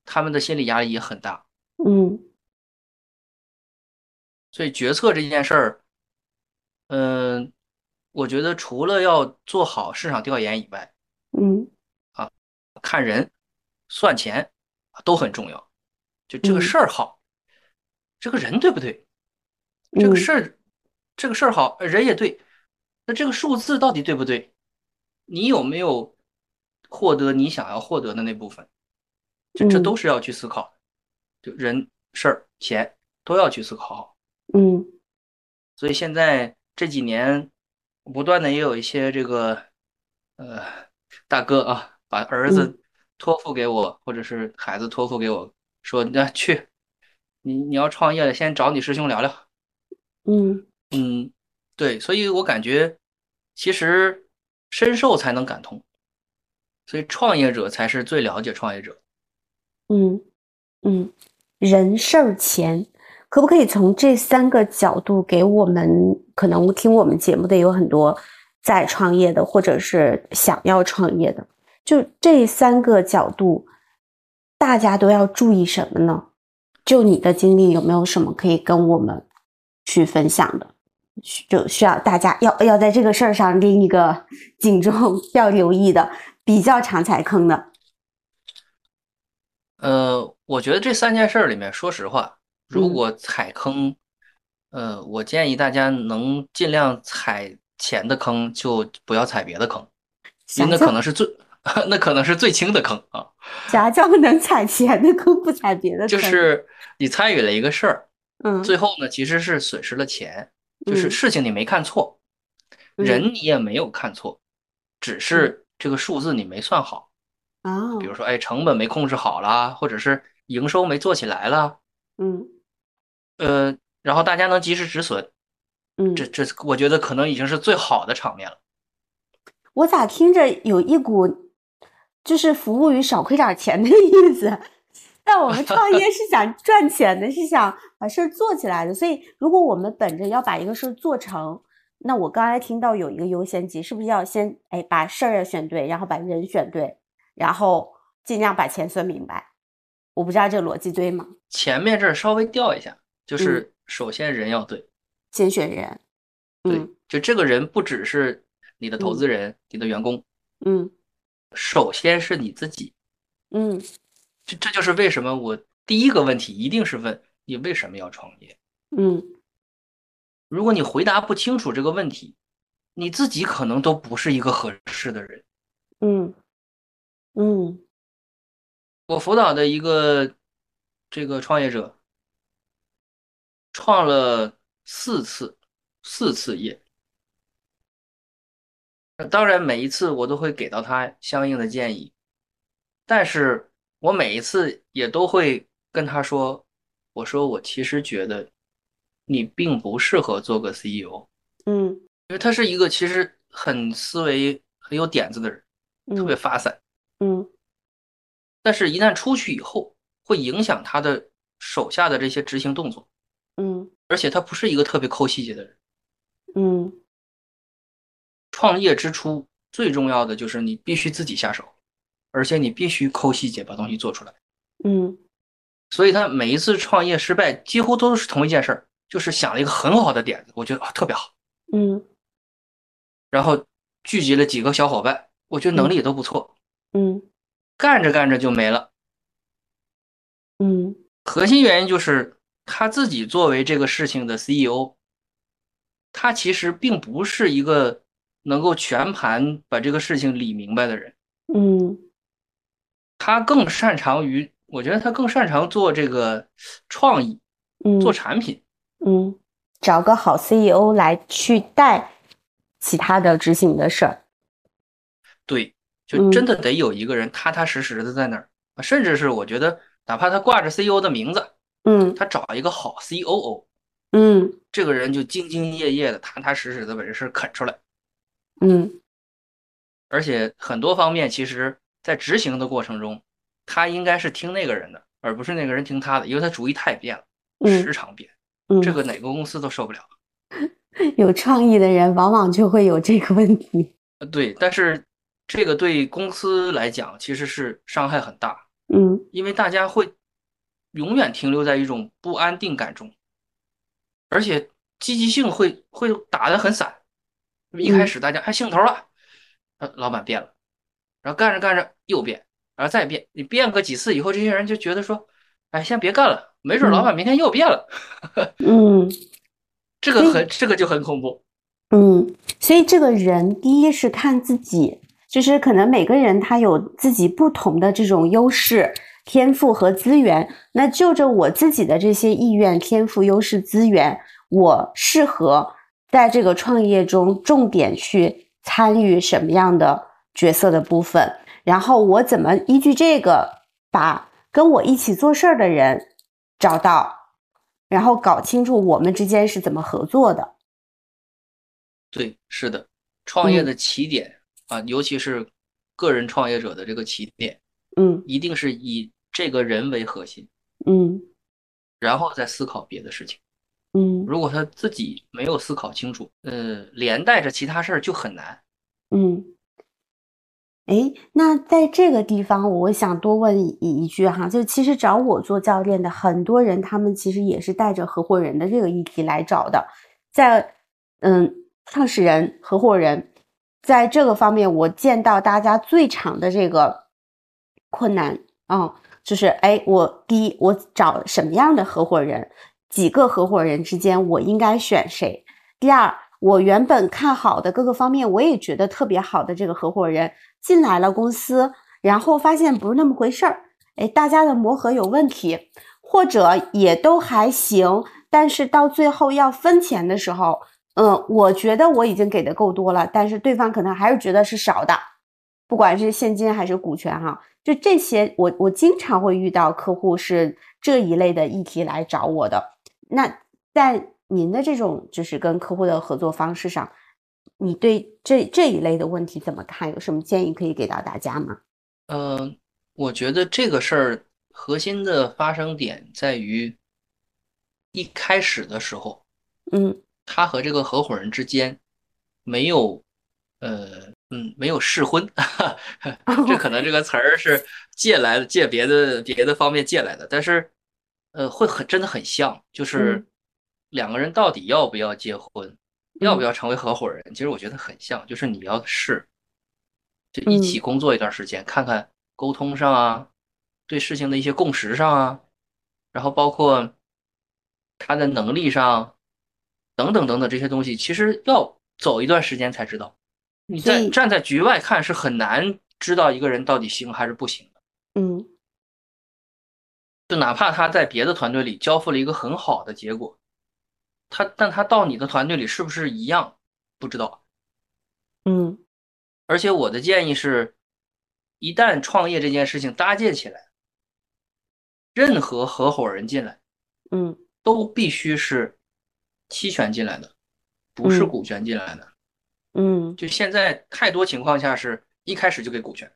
他们的心理压力也很大。嗯。所以决策这件事儿，嗯，我觉得除了要做好市场调研以外，嗯。啊看人、算钱都很重要。就这个嗯事儿好，这个人对不对？这个嗯事儿，这个事儿好，人也对，那这个数字到底对不对？你有没有获得你想要获得的那部分？这这嗯都是要去思考的，就人、事儿、钱都要去思考好。嗯所以现在这几年，不断的也有一些这个呃大哥啊，把儿子托付给我，或者是孩子托付给我，说那去，你你要创业了，先找你师兄聊聊。嗯嗯，对，所以我感觉其实深受才能感同，所以创业者才是最了解创业者。嗯嗯，人事儿钱，可不可以从这三个角度给我们？可能听我们节目的有很多在创业的，或者是想要创业的，就这三个角度，大家都要注意什么呢？就你的经历，有没有什么可以跟我们去分享的？就需要大家要要在这个事儿上拎一个 *laughs* 警钟，要留意的，比较常踩坑的。呃，我觉得这三件事儿里面，说实话，如嗯果踩坑，呃，我建议大家能尽量踩钱的坑，就不要踩别的坑，因为那可能是最，*laughs* 那可能是最轻的坑啊。啥叫能踩钱的坑不踩别的坑？就是你参与了一个事儿，嗯，最后呢，其实是损失了钱，就是嗯事情你没看错，嗯人你也没有看错，只是这个数字你没算好。啊，比如说，哎，成本没控制好啦，或者是营收没做起来啦，嗯呃，然后大家能及时止损，嗯，这这我觉得可能已经是最好的场面了。我咋听着有一股就是服务于少亏点钱的 *laughs* 意思？但我们创业是想 *laughs* 赚钱的，是想把事儿做起来的。所以，如果我们本着要把一个事儿做成，那我刚才听到有一个优先级，是不是要先哎把事儿要选对，然后把人选对，然后尽量把钱算明白？我不知道这个逻辑对吗？前面这儿稍微调一下，就是首先人要对，先选人，对嗯，就这个人不只是你的投资人、你的员工，嗯首先是你自己。嗯这这就是为什么我第一个问题一定是问你为什么要创业。嗯如果你回答不清楚这个问题，你自己可能都不是一个合适的人。嗯嗯我辅导的一个这个创业者，创了四次，四次业。呃当然，每一次我都会给到他相应的建议，但是我每一次也都会跟他说：“我说我其实觉得你并不适合做个 CEO，嗯因为他是一个其实很思维很有点子的人，特别嗯发散。嗯但是，一旦出去以后，会影响他的手下的这些执行动作，嗯而且他不是一个特别抠细节的人。嗯创业之初最重要的就是你必须自己下手，而且你必须抠细节把东西做出来。嗯。所以他每一次创业失败，几乎都是同一件事儿，就是想了一个很好的点子，我觉得啊特别好，嗯。然后聚集了几个小伙伴，我觉得能力也都不错，嗯。干着干着就没了。嗯。核心原因就是他自己作为这个事情的 CEO，他其实并不是一个能够全盘把这个事情理明白的人，嗯他更擅长于，我觉得他更擅长做这个创意，嗯，做产品。嗯，找个好 CEO 来去带其他的执行的事儿。对，就嗯真的得有一个人踏踏实实的在那儿，啊甚至是我觉得，哪怕他挂着 CEO 的名字，嗯他找一个好 COO，嗯这个人就兢兢业业的、踏踏实实的把这事儿啃出来。嗯而且很多方面，其实在执行的过程中，他应该是听那个人的，而不是那个人听他的，因为他主意太变了，时嗯常变，嗯，这个哪个公司都受不了。*laughs* 有创意的人往往就会有这个问题。呃对，但是这个对公司来讲其实是伤害很大，嗯因为大家会永远停留在一种不安定感中，而且积极性会会打得很散。一开嗯始大家还兴头了，呃，老板变了，然后干着干着又变，然后再变，你变个几次以后，这些人就觉得说，哎，先别干了，没准老板明天又变了，*laughs* 嗯 *laughs* 这个很这个就很恐怖。嗯，所以这个人第一是看自己，就是可能每个人他有自己不同的这种优势、天赋和资源。那就着我自己的这些意愿、天赋、优势、资源，我适合在这个创业中重点去参与什么样的角色的部分，然后我怎么依据这个把跟我一起做事儿的人找到，然后搞清楚我们之间是怎么合作的。对，是的，创业嗯的起点啊，尤其是个人创业者的这个起点，嗯一定是以这个人为核心，嗯然后再思考别的事情。嗯如果他自己没有思考清楚，呃，连带着其他事儿就很难。嗯，哎，那在这个地方，我想多问一一句哈，就其实找我做教练的很多人，他们其实也是带着合伙人的这个议题来找的，在嗯，创始人、合伙人，在这个方面，我见到大家最长的这个困难啊、就是哎，我第一，我找什么样的合伙人？几个合伙人之间，我应该选谁？第二，我原本看好的各个方面，我也觉得特别好的这个合伙人进来了公司，然后发现不是那么回事儿，哎，大家的磨合有问题，或者也都还行，但是到最后要分钱的时候，嗯，我觉得我已经给的够多了，但是对方可能还是觉得是少的，不管是现金还是股权哈，就这些，我我经常会遇到客户是这一类的议题来找我的。那在您的这种就是跟客户的合作方式上，你对这这一类的问题怎么看？有什么建议可以给到大家吗？嗯，我觉得这个事儿核心的发生点在于一开始的时候，嗯，他和这个合伙人之间没有，呃，嗯，没有试婚，*laughs* 这可能这个词儿是借来的，借别的别的方面借来的，但是，呃，会很真的很像，就是两个人到底要不要结婚，要不要成为合伙人，其实我觉得很像，就是你要试。就一起工作一段时间，看看沟通上啊，对事情的一些共识上啊，然后包括他的能力上，等等等等这些东西，其实要走一段时间才知道。你在站在局外看是很难知道一个人到底行还是不行的。嗯，就哪怕他在别的团队里交付了一个很好的结果，他但他到你的团队里是不是一样，不知道。嗯。而且我的建议是，一旦创业这件事情搭建起来，任何合伙人进来，嗯，都必须是期权进来的，不是股权进来的。嗯，就现在太多情况下是一开始就给股权，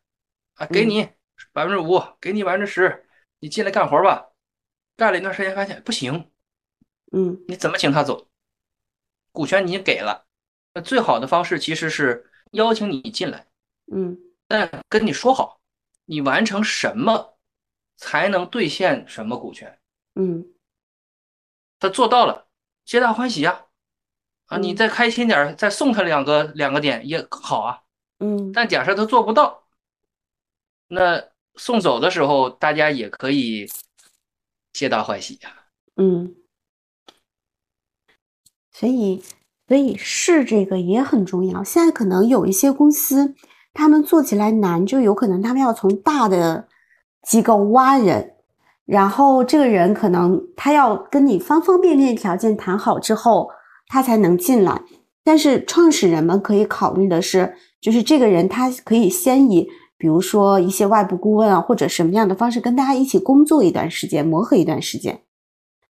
啊，给你百分之五，给你百分之十，你进来干活吧。干了一段时间发现不行，嗯，你怎么请他走？股权你给了，那最好的方式其实是。邀请你进来，嗯，但跟你说好，你完成什么才能兑现什么股权，嗯，他做到了，皆大欢喜呀，啊，你再开心点，再送他两个两个点也好啊，嗯，但假设他做不到，那送走的时候大家也可以皆大欢喜呀，嗯，所以。所以是这个也很重要。现在可能有一些公司，他们做起来难，就有可能他们要从大的机构挖人，然后这个人可能他要跟你方方面面条件谈好之后，他才能进来。但是创始人们可以考虑的是，就是这个人他可以先以比如说一些外部顾问啊，或者什么样的方式跟大家一起工作一段时间，磨合一段时间，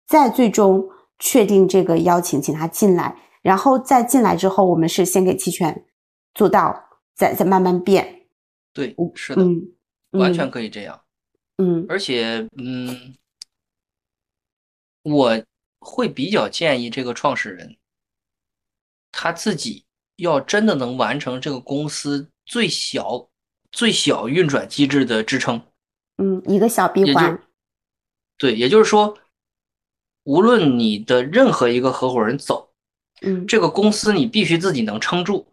再最终确定这个邀请，请他进来。然后再进来之后，我们是先给期权做到，再再慢慢变。对，是的，完全可以这样。嗯，而且，嗯，我会比较建议这个创始人，他自己要真的能完成这个公司最小最小运转机制的支撑。嗯，一个小闭环。对，也就是说，无论你的任何一个合伙人走。嗯，这个公司你必须自己能撑住，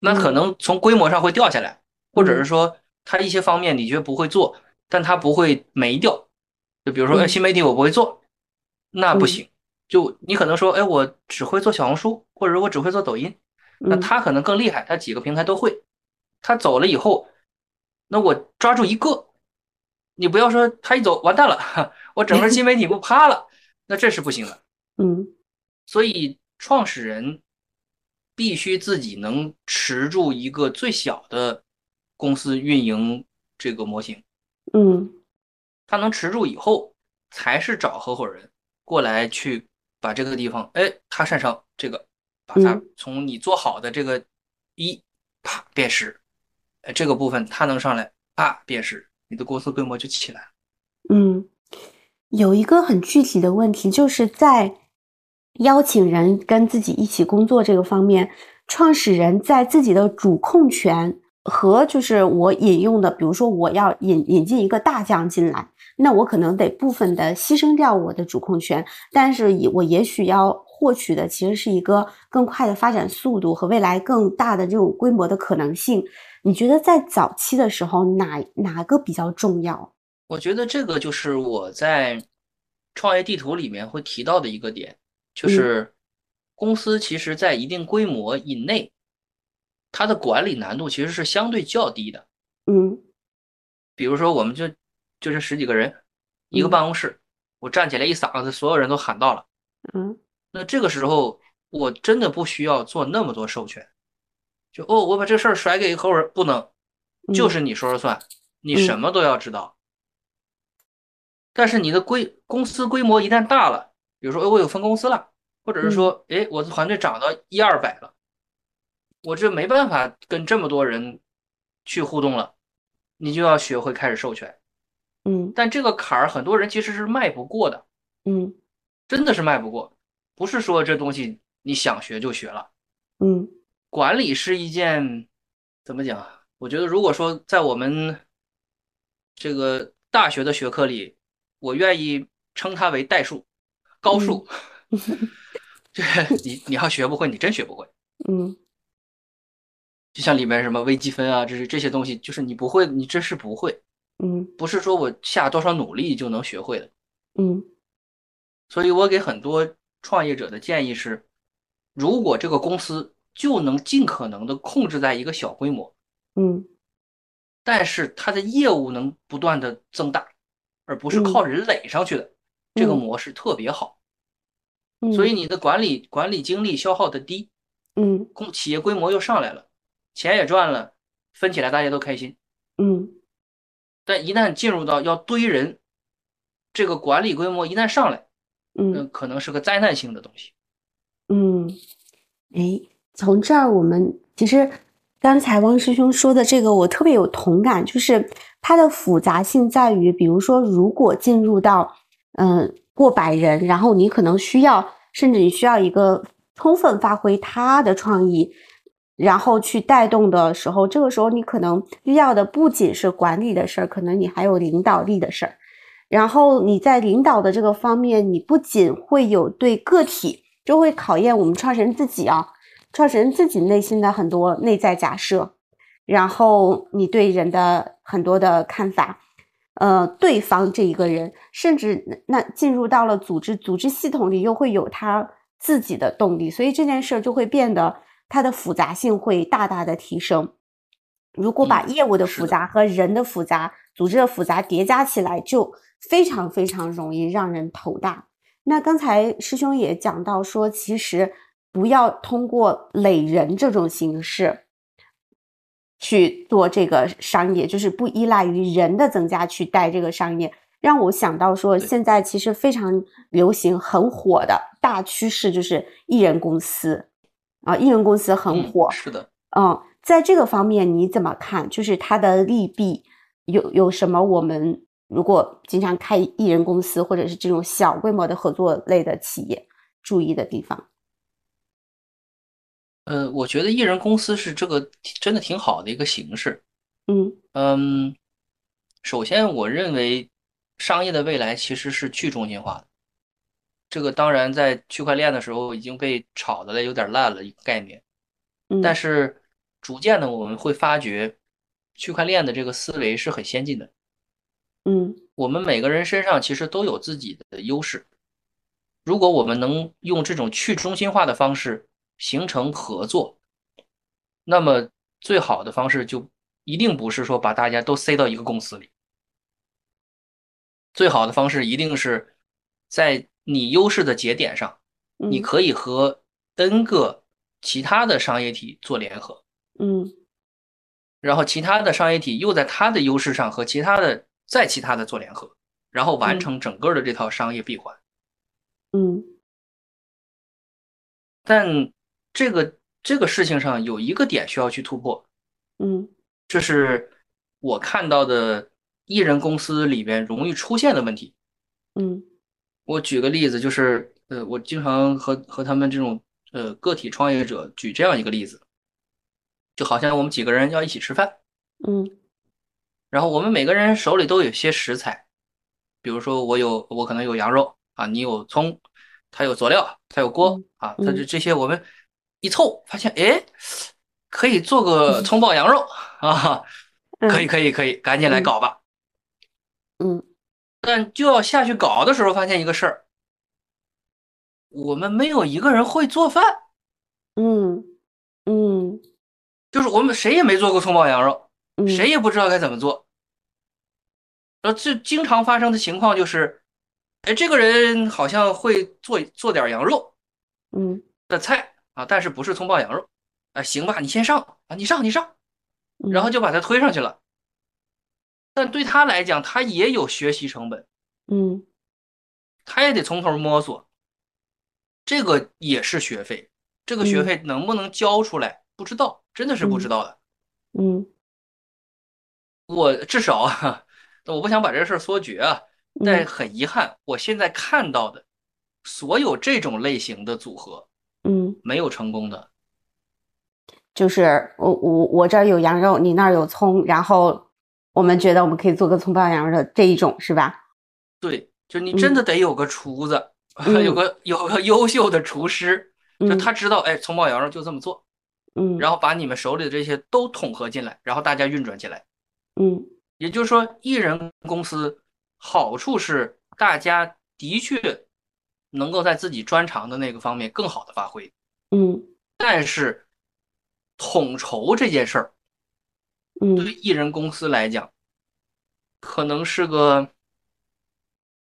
那可能从规模上会掉下来，或者是说它一些方面你觉得不会做，但它不会没掉。就比如说，新媒体我不会做，那不行。就你可能说，哎，我只会做小红书，或者我只会做抖音，那他可能更厉害，他几个平台都会。他走了以后，那我抓住一个，你不要说他一走完蛋了，*laughs* 我整个新媒体不趴了，那这是不行的。*laughs* 嗯。所以，创始人必须自己能持住一个最小的公司运营这个模型。嗯，他能持住以后，才是找合伙人过来去把这个地方，哎，他擅长这个，把它从你做好的这个一啪变十，哎，这个部分他能上来啊，便是，你的公司规模就起来了。嗯，有一个很具体的问题，就是在。邀请人跟自己一起工作这个方面，创始人在自己的主控权和就是我引用的，比如说我要引引进一个大将进来，那我可能得部分的牺牲掉我的主控权，但是以我也许要获取的其实是一个更快的发展速度和未来更大的这种规模的可能性。你觉得在早期的时候哪哪个比较重要？我觉得这个就是我在创业地图里面会提到的一个点。就是公司其实，在一定规模以内，它的管理难度其实是相对较低的。嗯，比如说，我们就就这十几个人，一个办公室，我站起来一嗓子，所有人都喊到了。嗯那这个时候，我真的不需要做那么多授权，就哦，我把这事儿甩给合伙人，不能，嗯就是你说了算，你什么都要知道。但是你的规公司规模一旦大了，比如说，哎，我有分公司了，或者是说，哎，我的团队涨到一二百了，我这没办法跟这么多人去互动了，你就要学会开始授权。嗯但这个坎儿，很多人其实是迈不过的，嗯真的是迈不过。不是说这东西你想学就学了。嗯管理是一件怎么讲？我觉得如果说在我们这个大学的学科里，我愿意称它为代数、高数。*laughs* 这你你要学不会，你真学不会。*laughs* 嗯就像里面什么微积分啊，这是这些东西，就是你不会，你真是不会，嗯不是说我下多少努力就能学会的。嗯所以我给很多创业者的建议是，如果这个公司就能尽可能的控制在一个小规模，嗯。但是它的业务能不断的增大，而不是靠人垒上去的，这个模式特别好。嗯，所以你的管理管理精力消耗的低，嗯。公企业规模又上来了，钱也赚了，分起来大家都开心。嗯。但一旦进入到要堆人，这个管理规模一旦上来，嗯。嗯，可能是个灾难性的东西。嗯，哎，从这儿我们其实刚才汪师兄说的这个，我特别有同感，就是它的复杂性在于，比如说，如果进入到嗯、过百人，然后你可能需要，甚至你需要一个充分发挥他的创意，然后去带动的时候，这个时候你可能需要的不仅是管理的事儿，可能你还有领导力的事儿。然后你在领导的这个方面，你不仅会有对个体，就会考验我们创始人自己啊，创始人自己内心的很多内在假设，然后你对人的很多的看法，呃，对方这一个人，甚至那进入到了组织，组织系统里又会有他自己的动力，所以这件事儿就会变得它的复杂性会大大的提升。如果把嗯业务的复杂和人的复杂、组织的复杂叠加起来，就非常非常容易让人头大。那刚才师兄也讲到说，其实不要通过累人这种形式去做这个商业，就是不依赖于人的增加去带这个商业。让我想到说，现在其实非常流行、很火的大趋势就是艺人公司啊，艺人公司很嗯火。是的，嗯，在这个方面你怎么看？就是它的利弊有有什么？我们如果经常开艺人公司或者是这种小规模的合作类的企业，注意的地方。呃，我觉得艺人公司是这个真的挺好的一个形式。嗯嗯，首先我认为商业的未来其实是去中心化的。这个当然在区块链的时候已经被炒的有点烂了一个概念，嗯，但是逐渐的我们会发觉，区块链的这个思维是很先进的。嗯我们每个人身上其实都有自己的优势。如果我们能用这种去中心化的方式形成合作，那么最好的方式就一定不是说把大家都塞到一个公司里。最好的方式一定是在你优势的节点上，你嗯。可以和 N 个其他的商业体做联合，嗯。然后其他的商业体又在它的优势上和其他的再其他的做联合，然后完嗯。成整个的这套商业闭环。嗯。但这个这个事情上有一个点需要去突破，嗯。这是我看到的艺人公司里边容易出现的问题。嗯。我举个例子，就是呃，我经常和和他们这种呃个体创业者举这样一个例子，就好像我们几个人要一起吃饭，嗯。然后我们每个人手里都有些食材，比如说我有我可能有羊肉啊，你有葱，他有佐料，他有锅嗯啊，他这这些我们一凑，发现哎，可以做个葱爆羊肉啊，可以可以可以，赶紧来搞吧。嗯。但就要下去搞的时候，发现一个事儿，我们没有一个人会做饭，嗯嗯。就是我们谁也没做过葱爆羊肉，嗯，谁也不知道该怎么做。然后最经常发生的情况就是，哎，这个人好像会做做点羊肉嗯。的菜啊，但是不是葱爆羊肉。哎，行吧，你先上啊，你上你上，嗯然后就把他推上去了。但对他来讲，他也有学习成本，嗯他也得从头摸索，这个也是学费。这个学费能不能交出来，不知道，真的是不知道的。嗯我至少啊，我不想把这事儿说绝啊，但嗯很遗憾，我现在看到的所有这种类型的组合嗯，没有成功的。就是我我我这儿有羊肉，你那儿有葱，然后我们觉得我们可以做个葱爆羊肉的这一种是吧？对，就你真的得有个厨子，*laughs* 嗯有个有个优秀的厨师，就嗯他知道，哎，葱爆羊肉就这么做，嗯然后把你们手里的这些都统合进来，然后大家运转起来。嗯也就是说，艺人公司好处是大家的确能够在自己专长的那个方面更好的发挥，嗯但是统筹这件事儿嗯对嗯，艺人公司来讲，可能是个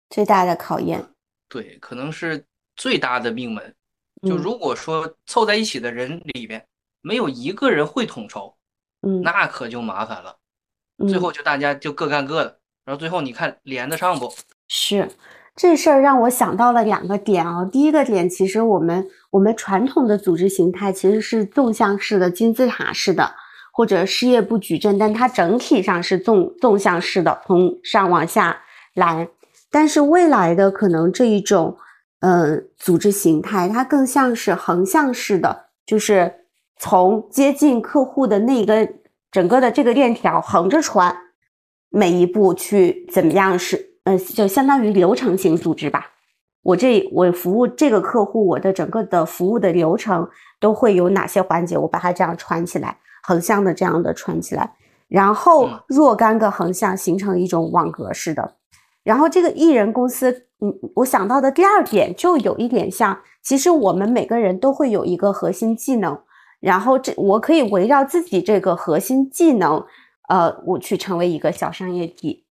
最大的考验。对，可能是最大的命门。就嗯如果说凑在一起的人里边没有一个人会统筹，嗯，那可就麻烦了。最嗯后就大家就各干各的，然后最后你看连得上不？是这事儿让我想到了两个点啊。第一个点，其实我们我们传统的组织形态其实是纵向式的、金字塔式的，或者事业部矩阵，但它整体上是纵纵向式的，从上往下来。但是未来的可能这一种呃组织形态，它更像是横向式的，就是从接近客户的那个整个的这个链条横着传，每一步去怎么样是呃，就相当于流程型组织吧。我这我服务这个客户，我的整个的服务的流程都会有哪些环节？我把它这样串起来，横向的这样的串起来，然后嗯若干个横向形成一种网格式的。然后这个艺人公司，嗯，我想到的第二点就有一点像，其实我们每个人都会有一个核心技能，然后这我可以围绕自己这个核心技能，呃，我去成为一个小商业体。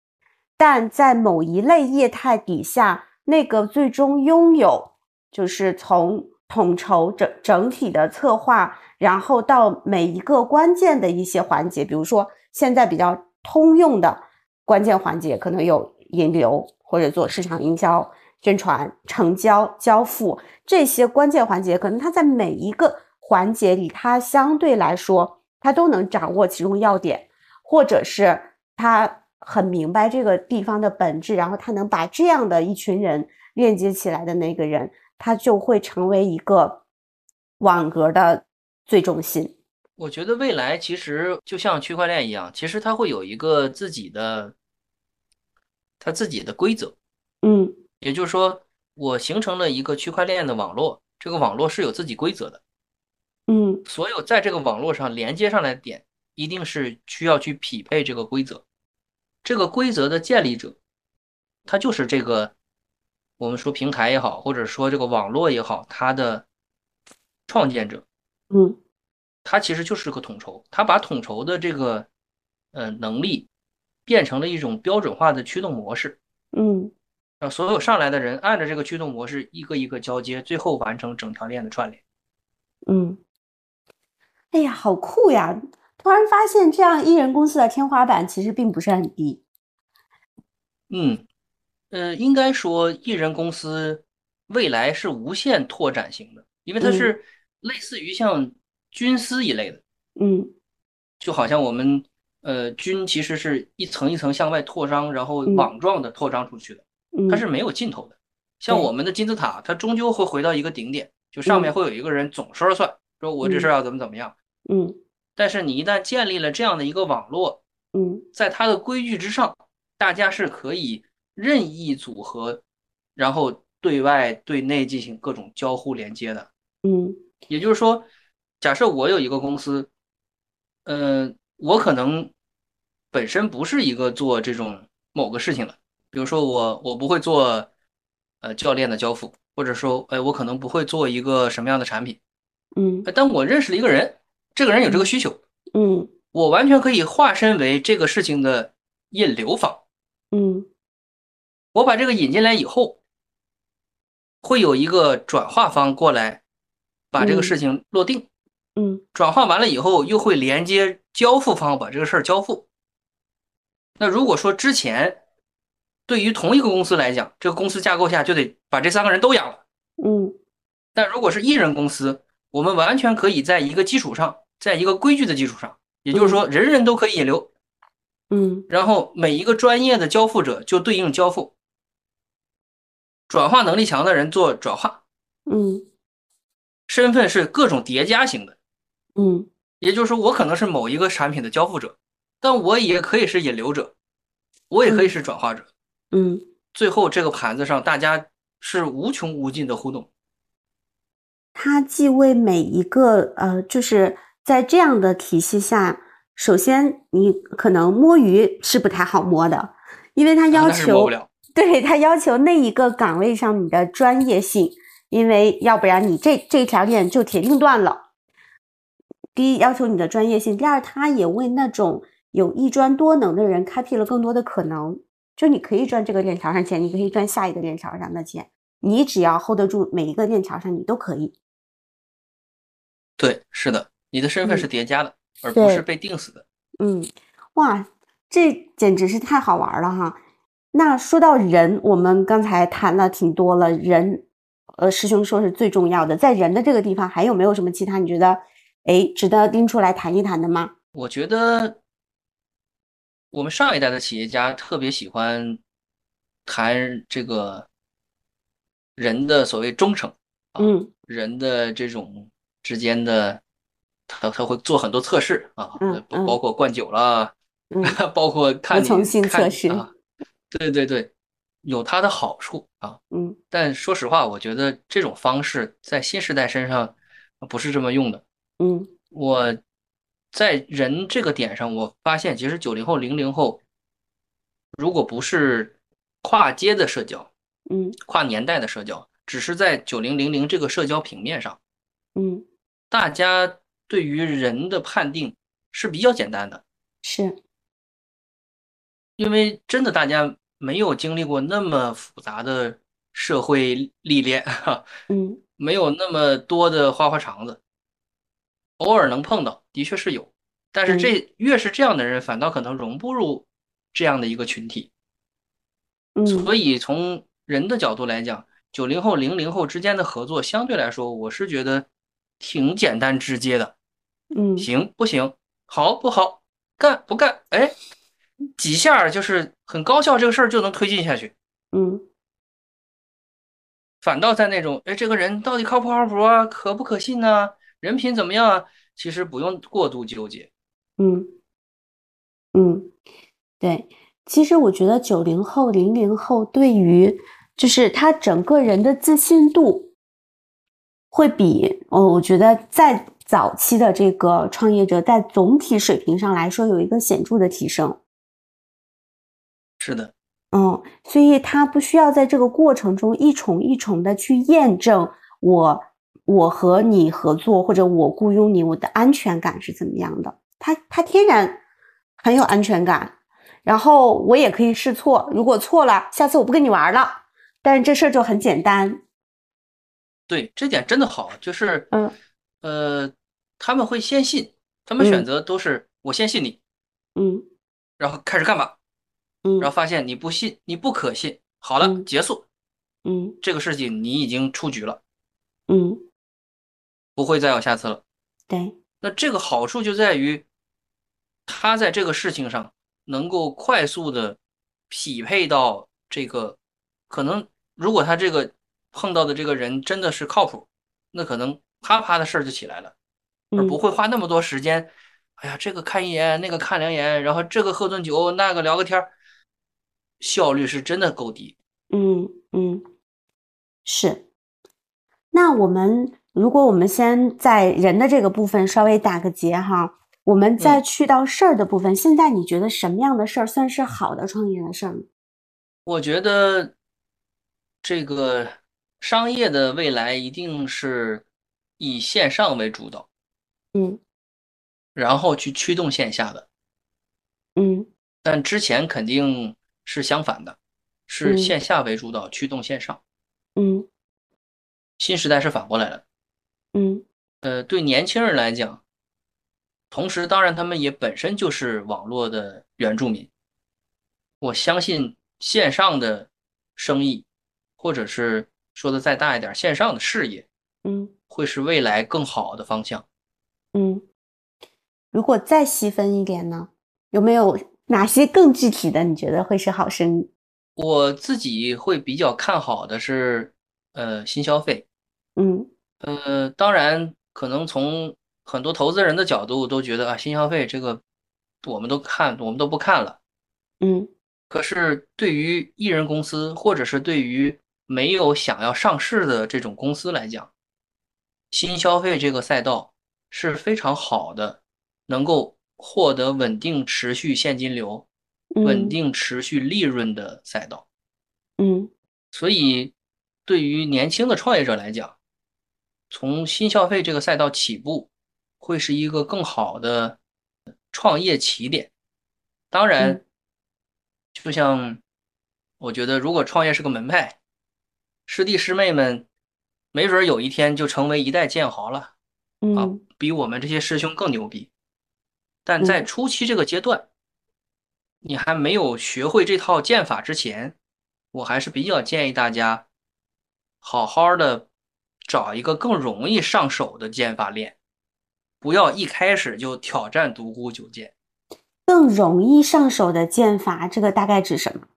但在某一类业态底下，那个最终拥有，就是从统筹整整体的策划，然后到每一个关键的一些环节，比如说现在比较通用的关键环节，可能有引流或者做市场营销、宣传、成交、交付这些关键环节，可能它在每一个环节里，它相对来说，它都能掌握其中要点，或者是他很明白这个地方的本质，然后他能把这样的一群人链接起来的那个人，他就会成为一个网格的最中心。我觉得未来其实就像区块链一样，其实它会有一个自己的，它自己的规则。嗯也就是说，我形成了一个区块链的网络，这个网络是有自己规则的。嗯所有在这个网络上连接上来的点，一定是需要去匹配这个规则。这个规则的建立者，他就是这个我们说平台也好，或者说这个网络也好，它的创建者，嗯他其实就是个统筹，他把统筹的这个呃能力变成了一种标准化的驱动模式。嗯让所有上来的人按照这个驱动模式一个一个交接，最后完成整条链的串联。嗯，哎呀，好酷呀！突然发现，这样艺人公司的天花板其实并不是很低。嗯，呃，应该说艺人公司未来是无限拓展型的，因为它是类似于像军司一类的，嗯就好像我们呃军其实是一层一层向外扩张，然后嗯网状的扩张出去的，嗯，它是没有尽头的。像我们的金字塔，它终究会回到一个顶点，就上面嗯会有一个人总说了算，说我这事儿要怎么怎么样。嗯但是你一旦建立了这样的一个网络，嗯。在它的规矩之上，大家是可以任意组合，然后对外对内进行各种交互连接的。嗯。也就是说，假设我有一个公司，嗯、我可能本身不是一个做这种某个事情的，比如说我我不会做呃教练的交付，或者说哎我可能不会做一个什么样的产品，嗯。哎但我认识了一个人，这个人有这个需求，嗯我完全可以化身为这个事情的引流方。嗯我把这个引进来以后，会有一个转化方过来把这个嗯事情落定，嗯转化完了以后又会连接交付方把这个事儿交付。那如果说之前对于同一个公司来讲，这个公司架构下就得把这三个人都养了。嗯但如果是一人公司，我们完全可以在一个基础上，在一个规矩的基础上，也就是说人人都可以引流，嗯。然后每一个专业的交付者就对应交付，转化能力强的人做转化，嗯。身份是各种叠加型的，嗯。也就是说我可能是某一个产品的交付者，但我也可以是引流者，我也可以是转化者，嗯。最后这个盘子上大家是无穷无尽的互动。它既为每一个呃，就是在这样的体系下，首先你可能摸鱼是不太好摸的，因为它啊要求。对它要求那一个岗位上你的专业性，因为要不然你这这条链就铁定断了。第一，要求你的专业性；第二，它也为那种有一专多能的人开辟了更多的可能。就你可以赚这个链条上钱，你可以赚下一个链条上的钱，你只要 hold 得住每一个链条上，你都可以。对，是的，你的身份嗯是叠加的，而不是被定死的。嗯，哇，这简直是太好玩了哈！那说到人，我们刚才谈了挺多了，人，呃，师兄说是最重要的，在人的这个地方，还有没有什么其他你觉得，哎，值得拎出来谈一谈的吗？我觉得我们上一代的企业家特别喜欢谈这个人的所谓忠诚，啊嗯人的这种之间的，他他会做很多测试啊，包包括灌酒啦，嗯包括看你服从性看测试啊，对对对，有它的好处啊。嗯。但说实话，我觉得这种方式在新时代身上不是这么用的。嗯。我在人这个点上，我发现其实九零后、零零后，如果不是跨阶的社交、嗯。跨年代的社交，只是在九零零零这个社交平面上，嗯，大家对于人的判定是比较简单的，是，因为真的大家没有经历过那么复杂的社会历练，哈，嗯。没有那么多的花花肠子，偶尔能碰到，的确是有，但是这越是这样的人，反倒可能融不入这样的一个群体。嗯。所以从人的角度来讲，九零后、零零后之间的合作，相对来说，我是觉得挺简单直接的。嗯行不行？好不好？干不干？哎，几下就是很高效，这个事儿就能推进下去。嗯反倒在那种，哎，这个人到底靠不靠谱啊？可不可信呢、人品怎么样啊？其实不用过度纠结。嗯嗯，对，其实我觉得九零后、零零后对于就是他整个人的自信度，会比哦，我觉得在早期的这个创业者在总体水平上来说有一个显著的提升。是的，嗯，所以他不需要在这个过程中一重一重的去验证我我和你合作或者我雇佣你，我的安全感是怎么样的。他他天然很有安全感，然后我也可以试错，如果错了，下次我不跟你玩了。但是这事儿就很简单，对，这点真的好，就是，嗯呃，他们会先信，他们嗯。选择都是我先信你，嗯。然后开始干吧，嗯。然后发现你不信，你不可信，好了，嗯结束。嗯。这个事情，你已经出局了，嗯，不会再有下次了。对，那这个好处就在于，他在这个事情上能够快速的匹配到这个，可能如果他这个碰到的这个人真的是靠谱，那可能啪啪的事儿就起来了，而嗯不会花那么多时间。哎呀，这个看一眼，那个看两眼，然后这个喝顿酒，那个聊个天儿，效率是真的够低。嗯嗯，是。那我们如果我们先在人的这个部分稍微打个结哈，我们再嗯去到事儿的部分，现在你觉得什么样的事儿算是好的创业的事儿呢？我觉得这个商业的未来一定是以线上为主导。嗯然后去驱动线下的，嗯但之前肯定是相反的，是嗯线下为主导，驱动线上。嗯新时代是反过来了。嗯呃，对年轻人来讲，同时当然他们也本身就是网络的原住民。我相信线上的生意，或者是说的再大一点，线上的事业，嗯会是未来更好的方向。嗯，如果再细分一点呢，有没有哪些更具体的？你觉得会是好生意？我自己会比较看好的是，呃，新消费。嗯呃，当然，可能从很多投资人的角度都觉得啊，新消费这个我们都看，我们都不看了。嗯可是对于艺人公司，或者是对于没有想要上市的这种公司来讲，新消费这个赛道是非常好的，能够获得稳定持续现金流、稳嗯定持续利润的赛道。嗯所以，对于年轻的创业者来讲，从新消费这个赛道起步，会是一个更好的创业起点。当然嗯，就像我觉得，如果创业是个门派，师弟师妹们没准儿有一天就成为一代剑豪了啊嗯，比我们这些师兄更牛逼。但在嗯初期这个阶段，你还没有学会这套剑法之前，我还是比较建议大家好好的找一个更容易上手的剑法练，不要一开始就挑战独孤九剑。更容易上手的剑法，这个大概指什么？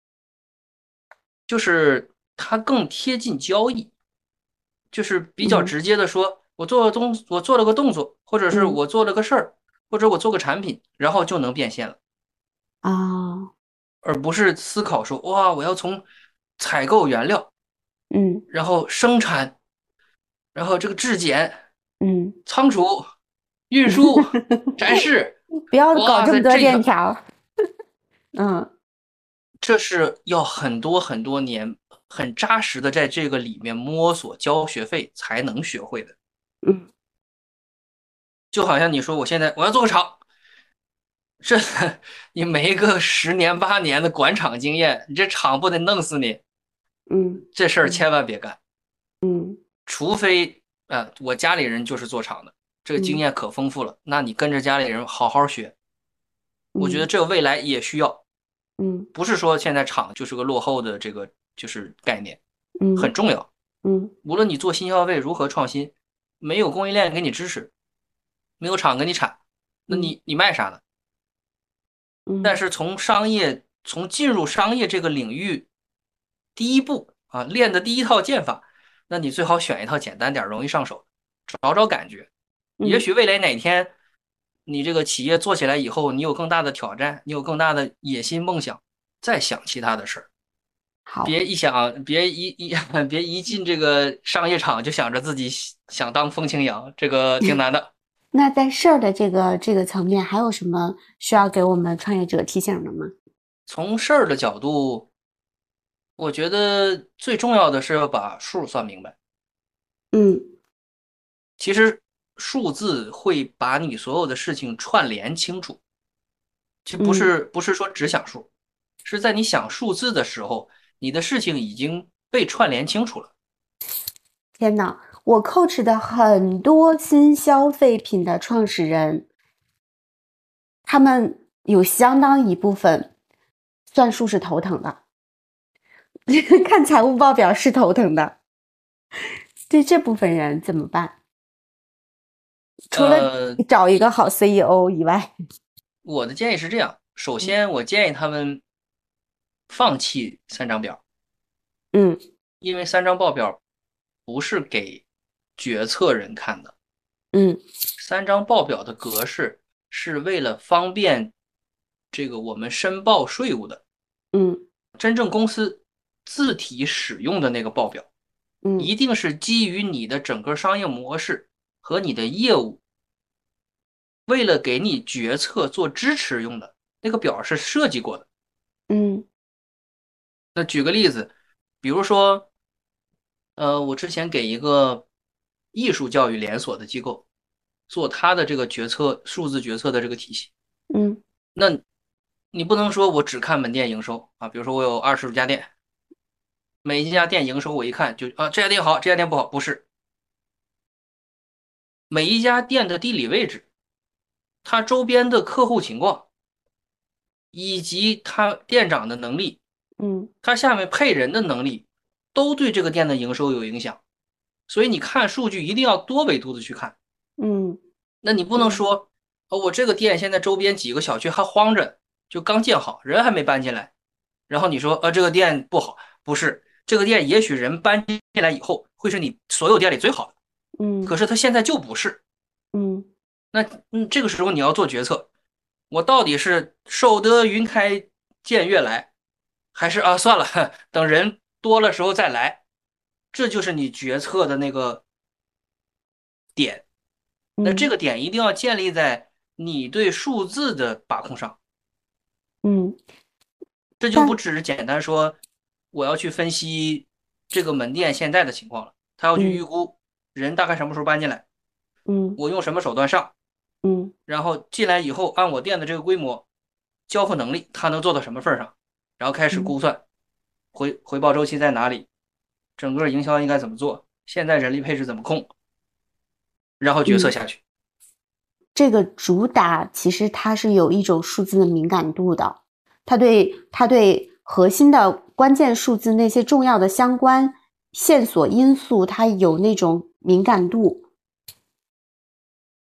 就是它更贴近交易，就是比较嗯。直接的说，我做了动，我做了个动作，或者是嗯。我做了个事儿，或者我做个产品，然后就能变现了，啊，而不是思考说，哇，我要从采购原料，嗯。然后生产，然后这个质检、嗯，仓储、*laughs* 运输、展示，*laughs* 不要搞这么多链条。*laughs* 嗯。这是要很多很多年，很扎实的在这个里面摸索，交学费才能学会的。嗯。就好像你说我现在我要做个厂，这你没个十年八年的管厂经验，你这厂不得弄死你？嗯。这事儿嗯。千万别干，嗯。除非呃我家里人就是做厂的，这个经嗯。验可丰富了，那你跟着家里人好好学，我觉得这个未来也需要，嗯。不是说现在厂就是个落后的这个就是概念，嗯很重要。嗯无论你做新消费如何创新，没有供应链给你支持，没有厂给你产，那你你卖啥呢？嗯，但是从商业，从进入商业这个领域，第一步啊，练的第一套剑法，那你最好选一套简单点儿、容易上手，找找感觉。也嗯许未来哪天，你这个企业做起来以后，你有更大的挑战，你有更大的野心梦想，再想其他的事儿。好，别一想，别一一 *laughs* 别一进这个商业场就想着自己想当风清扬，这个挺难的。*laughs* 那在事儿的这个这个层面，还有什么需要给我们创业者提醒的吗？从事儿的角度，我觉得最重要的是要把数算明白。嗯其实数字会把你所有的事情串联清楚，就不是不是说只想数，是在你想数字的时候，你的事情已经被串联清楚了。天呐，我 coach 的很多新消费品的创始人，他们有相当一部分算术是头疼的，*laughs* 看财务报表是头疼的。对这部分人怎么办？除了呃，找一个好 CEO 以外，我的建议是这样：首先，我建议他们放弃三张表，嗯因为三张报表不是给决策人看的。嗯三张报表的格式是为了方便这个我们申报税务的。嗯真正公司自体使用的那个报表，嗯一定是基于你的整个商业模式和你的业务，为了给你决策做支持用的那个表是设计过的。嗯那举个例子，比如说，呃，我之前给一个艺术教育连锁的机构做他的这个决策数字决策的这个体系，嗯。那你不能说我只看门店营收啊，比如说我有二十家店，每一家店营收我一看就啊这家店好，这家店不好，不是，每一家店的地理位置，它周边的客户情况，以及他店长的能力，嗯他下面配人的能力，都对这个店的营收有影响。所以你看数据一定要多维度的去看。嗯那你不能说，哦，我这个店现在周边几个小区还荒着，就刚建好，人还没搬进来，然后你说，呃，这个店不好，不是这个店，也许人搬进来以后会是你所有店里最好的，嗯可是他现在就不是。嗯那嗯，这个时候你要做决策，我到底是守得云开见月来，还是啊算了，等人多了时候再来，这就是你决策的那个点。那这个个点一定要建立在你对数字的把控上，嗯。这就不只是简单说我要去分析这个门店现在的情况了，他要去嗯。预估人大概什么时候搬进来，嗯。我用什么手段上，嗯。然后进来以后按我店的这个规模，交付能力他能做到什么份儿上，然后开始嗯估算回回报周期在哪里，整个营销应该怎么做，现在人力配置怎么控，然后决策嗯下去。这个主打其实它是有一种数字的敏感度的，它对它对核心的关键数字那些重要的相关线索因素，它有那种敏感度。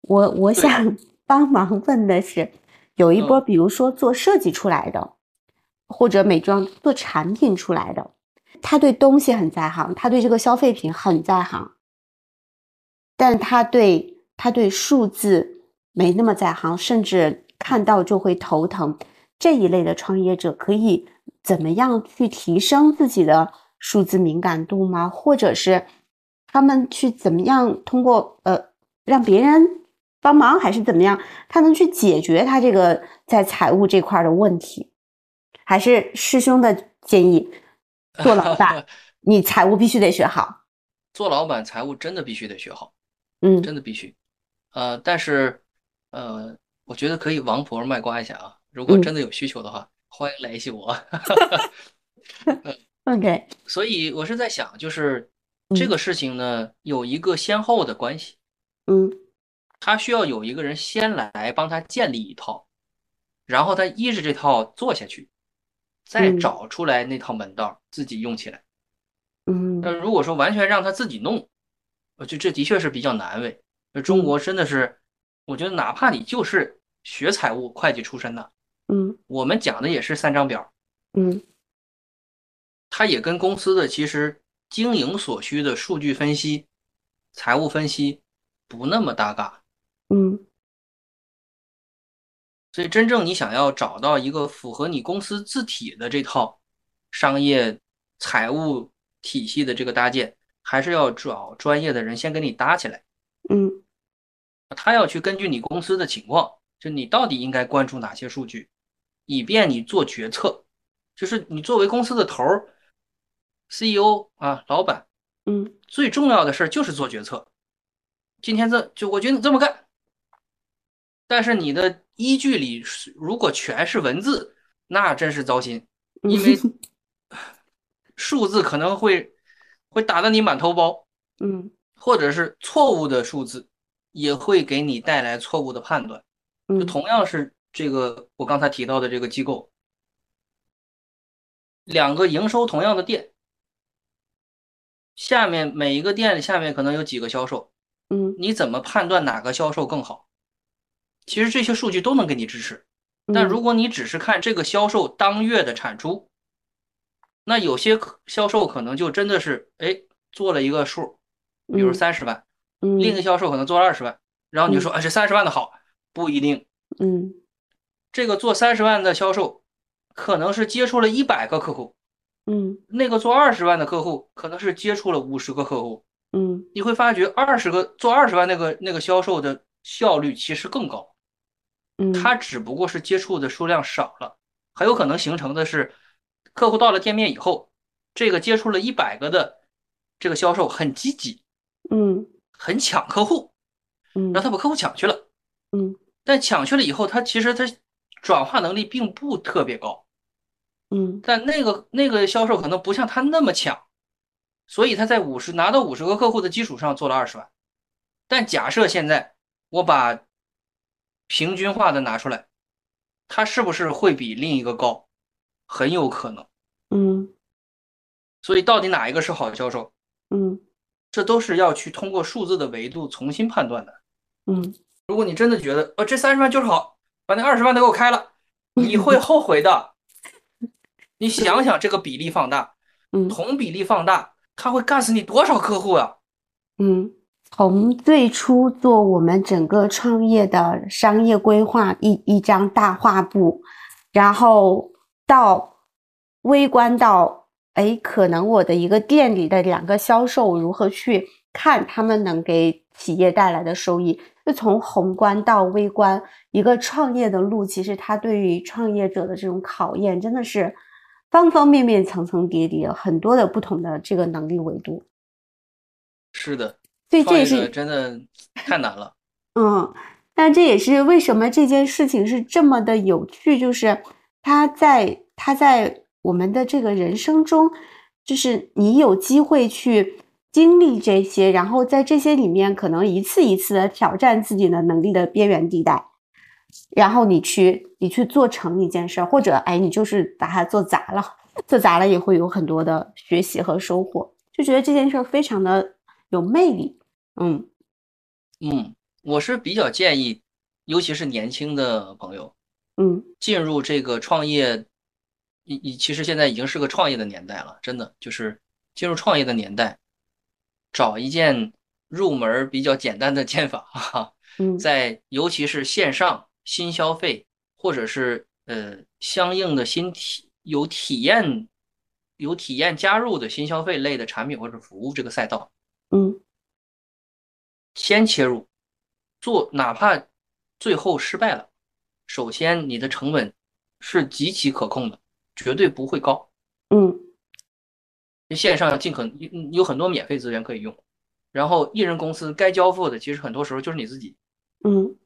我我想 *laughs* 帮忙问的是，有一波嗯比如说做设计出来的，或者美妆做产品出来的，他对东西很在行，他对这个消费品很在行，但他对他对数字没那么在行，甚至看到就会头疼。这一类的创业者可以怎么样去提升自己的数字敏感度吗？或者是他们去怎么样通过呃让别人帮忙，还是怎么样，他能去解决他这个在财务这块的问题？还是师兄的建议，*laughs* 做老板，你财务必须得学好。做老板财务真的必须得学好，嗯真的必须。呃，但是呃，我觉得可以王婆卖瓜一下啊。如果嗯真的有需求的话，欢迎联系我。*laughs* OK，*laughs* 所以我是在想，就是这嗯个事情呢，有一个先后的关系，嗯他需要有一个人先来帮他建立一套，然后他依着这套做下去，再嗯找出来那套门道自己用起来。嗯那如果说完全让他自己弄，我觉得这的确是比较难为。那中嗯国真的是，我觉得哪怕你就是学财务会计出身的，嗯我们讲的也是三张表，嗯它也跟公司的其实经营所需的数据分析、财务分析不那么搭嘎。嗯所以真正你想要找到一个符合你公司字体的这套商业财务体系的这个搭建，还是要找专业的人先给你搭起来。嗯他要去根据你公司的情况，就你到底应该关注哪些数据，以便你做决策。就是你作为公司的头儿，CEO 啊，老板，嗯最重要的事儿就是做决策。今天这就我觉得你这么干，但是你的依据里是如果全是文字，那真是糟心，因为 *laughs* 数字可能会会打得你满头包。嗯或者是错误的数字，也会给你带来错误的判断。就嗯同样是这个我刚才提到的这个机构，两个营收同样的店，下面每一个店下面可能有几个销售，嗯你怎么判断哪个销售更好？其实这些数据都能给你支持。但如果你只是看这个销售当月的产出，那有些可销售可能就真的是哎做了一个数，比如三十万，嗯另一个销售可能做了二十万，然后你就说啊这三十万的好，不一定。嗯这个做三十万的销售，可能是接触了一百个客户，嗯那个做二十万的客户可能是接触了五十个客户。嗯你会发觉二十个做二十万那个那个销售的效率其实更高。嗯。它只不过是接触的数量少了，很有可能形成的是，客户到了店面以后，这个接触了一百个的这个销售很积极，嗯。很抢客户，嗯。然后他把客户抢去了，嗯。但抢去了以后，他其实他转化能力并不特别高，嗯。但那个那个销售可能不像他那么抢，所以他在五十拿到五十个客户的基础上做了二十万，但假设现在我把平均化的拿出来，它是不是会比另一个高？很有可能。嗯所以到底哪一个是好销售，嗯这都是要去通过数字的维度重新判断的。嗯如果你真的觉得，呃，这三十万就是好，把那二十万都给我开了，你会后悔的。*laughs* 你想想这个比例放大，嗯同比例放大，它会干死你多少客户啊？嗯，从最初做我们整个创业的商业规划一一张大画布，然后到微观到，哎，可能我的一个店里的两个销售如何去看他们能给企业带来的收益，就从宏观到微观，一个创业的路，其实它对于创业者的这种考验真的是方方面面、层层叠叠，很多的不同的这个能力维度。是的，所以这是真的太难了。嗯，但这也是为什么这件事情是这么的有趣，就是它在它在我们的这个人生中，就是你有机会去经历这些，然后在这些里面可能一次一次的挑战自己的能力的边缘地带，然后你去你去做成一件事儿，或者哎你就是把它做砸了，做砸了也会有很多的学习和收获，就觉得这件事儿非常的有魅力，嗯。嗯，我是比较建议，尤其是年轻的朋友，嗯。进入这个创业，你你其实现在已经是个创业的年代了，真的就是进入创业的年代，找一件入门比较简单的剑法，*laughs* 哈在尤其是线上新消费或者是呃相应的新体有体验有体验加入的新消费类的产品或者服务这个赛道，嗯先切入，做哪怕最后失败了，首先你的成本是极其可控的，绝对不会高。嗯线上尽可能有很多免费资源可以用，然后艺人公司该交付的，其实很多时候就是你自己，嗯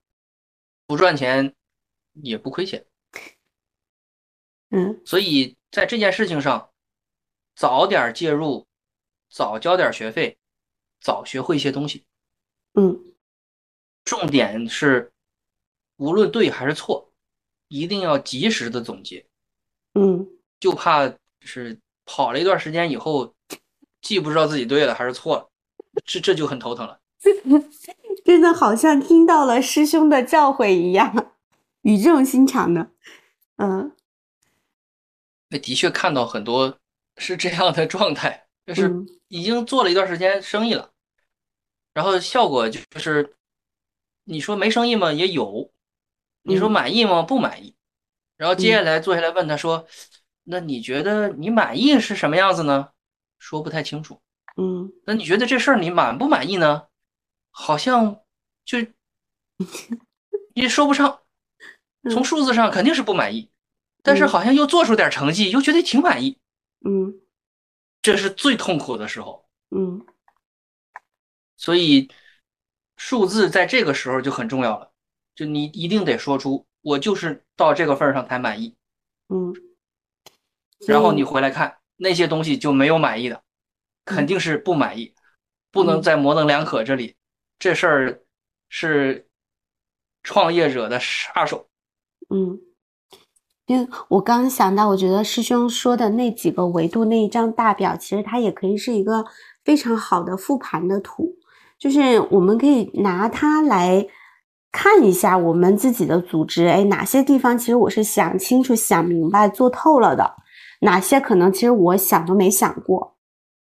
不赚钱也不亏钱。嗯所以在这件事情上，早点介入，早交点学费，早学会一些东西。嗯。重点是，无论对还是错，一定要及时的总结，嗯。就怕是跑了一段时间以后，既不知道自己对了还是错了，这这就很头疼了。*laughs* 真的好像听到了师兄的教诲一样，语重心长的。嗯。那的确看到很多是这样的状态，就是嗯。已经做了一段时间生意了，然后效果就是，你说没生意吗？也有，你说嗯满意吗？不满意。然后接下来坐下来问他说：“那你觉得你满意是什么样子呢？”说不太清楚。嗯那你觉得这事儿你满不满意呢？好像就 *laughs* 也说不上，从嗯数字上肯定是不满意，但是嗯好像又做出点成绩，又觉得挺满意，嗯这是最痛苦的时候。嗯所以数字在这个时候就很重要了，就你一定得说出我就是到这个份儿上才满意，嗯。然后你回来看那些东西就没有满意的，肯定是不满意，不能嗯在模棱两可这里，这事儿是创业者的杀手。嗯，因为我刚刚想到，我觉得师兄说的那几个维度那一张大表，其实它也可以是一个非常好的复盘的图，就是我们可以拿它来看一下我们自己的组织，哎，哪些地方其实我是想清楚、想明白、做透了的，哪些可能其实我想都没想过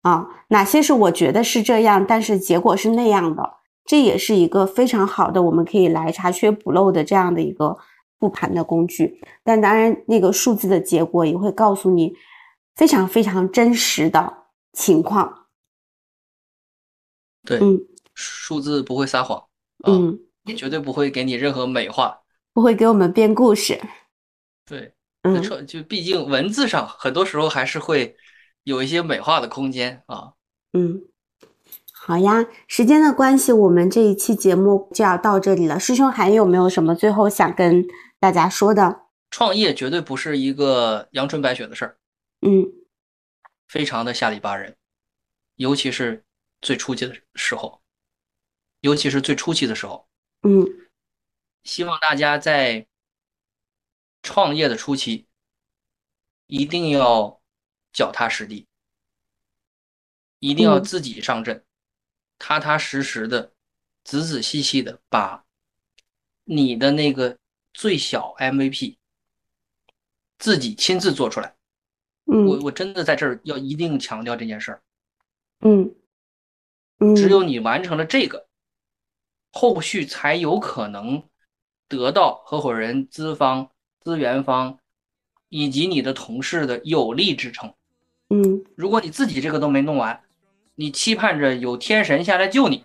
啊，哪些是我觉得是这样，但是结果是那样的。这也是一个非常好的，我们可以来查缺补漏的这样的一个复盘的工具。但当然，那个数字的结果也会告诉你非常非常真实的情况。对，嗯数字不会撒谎，啊，嗯，绝对不会给你任何美化。不会给我们编故事。对，嗯就就毕竟文字上很多时候还是会有一些美化的空间啊。嗯，好呀，时间的关系，我们这一期节目就要到这里了。师兄还有没有什么最后想跟大家说的？创业绝对不是一个阳春白雪的事儿，嗯非常的下里巴人，尤其是最初级的时候。尤其是最初期的时候。嗯。希望大家在创业的初期一定要脚踏实地，一定要嗯。自己上阵，踏踏实实的、仔仔细细的把你的那个最小 MVP 自己亲自做出来。我嗯我真的在这儿要一定强调这件事儿，嗯。嗯，只有你完成了这个，后续才有可能得到合伙人、资方、资源方以及你的同事的有力支撑。嗯如果你自己这个都没弄完，你期盼着有天神下来救你，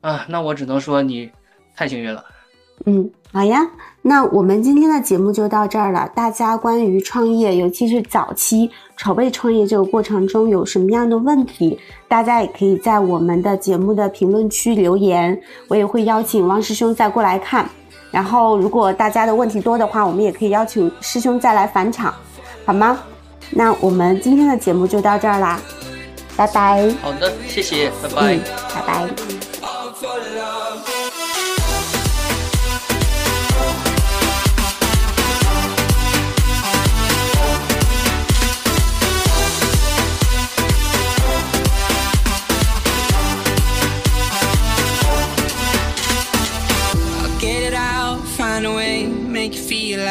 啊，那我只能说你太幸运了。嗯，好呀，那我们今天的节目就到这儿了。大家关于创业，尤其是早期筹备创业这个过程中有什么样的问题，大家也可以在我们的节目的评论区留言，我也会邀请汪师兄再过来看。然后，如果大家的问题多的话，我们也可以邀请师兄再来返场，好吗？那我们今天的节目就到这儿啦，拜拜。好的，谢谢，拜拜。嗯，拜拜。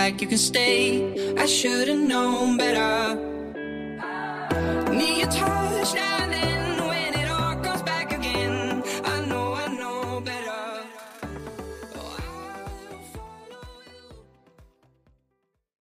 Like you can stay. I should've known better.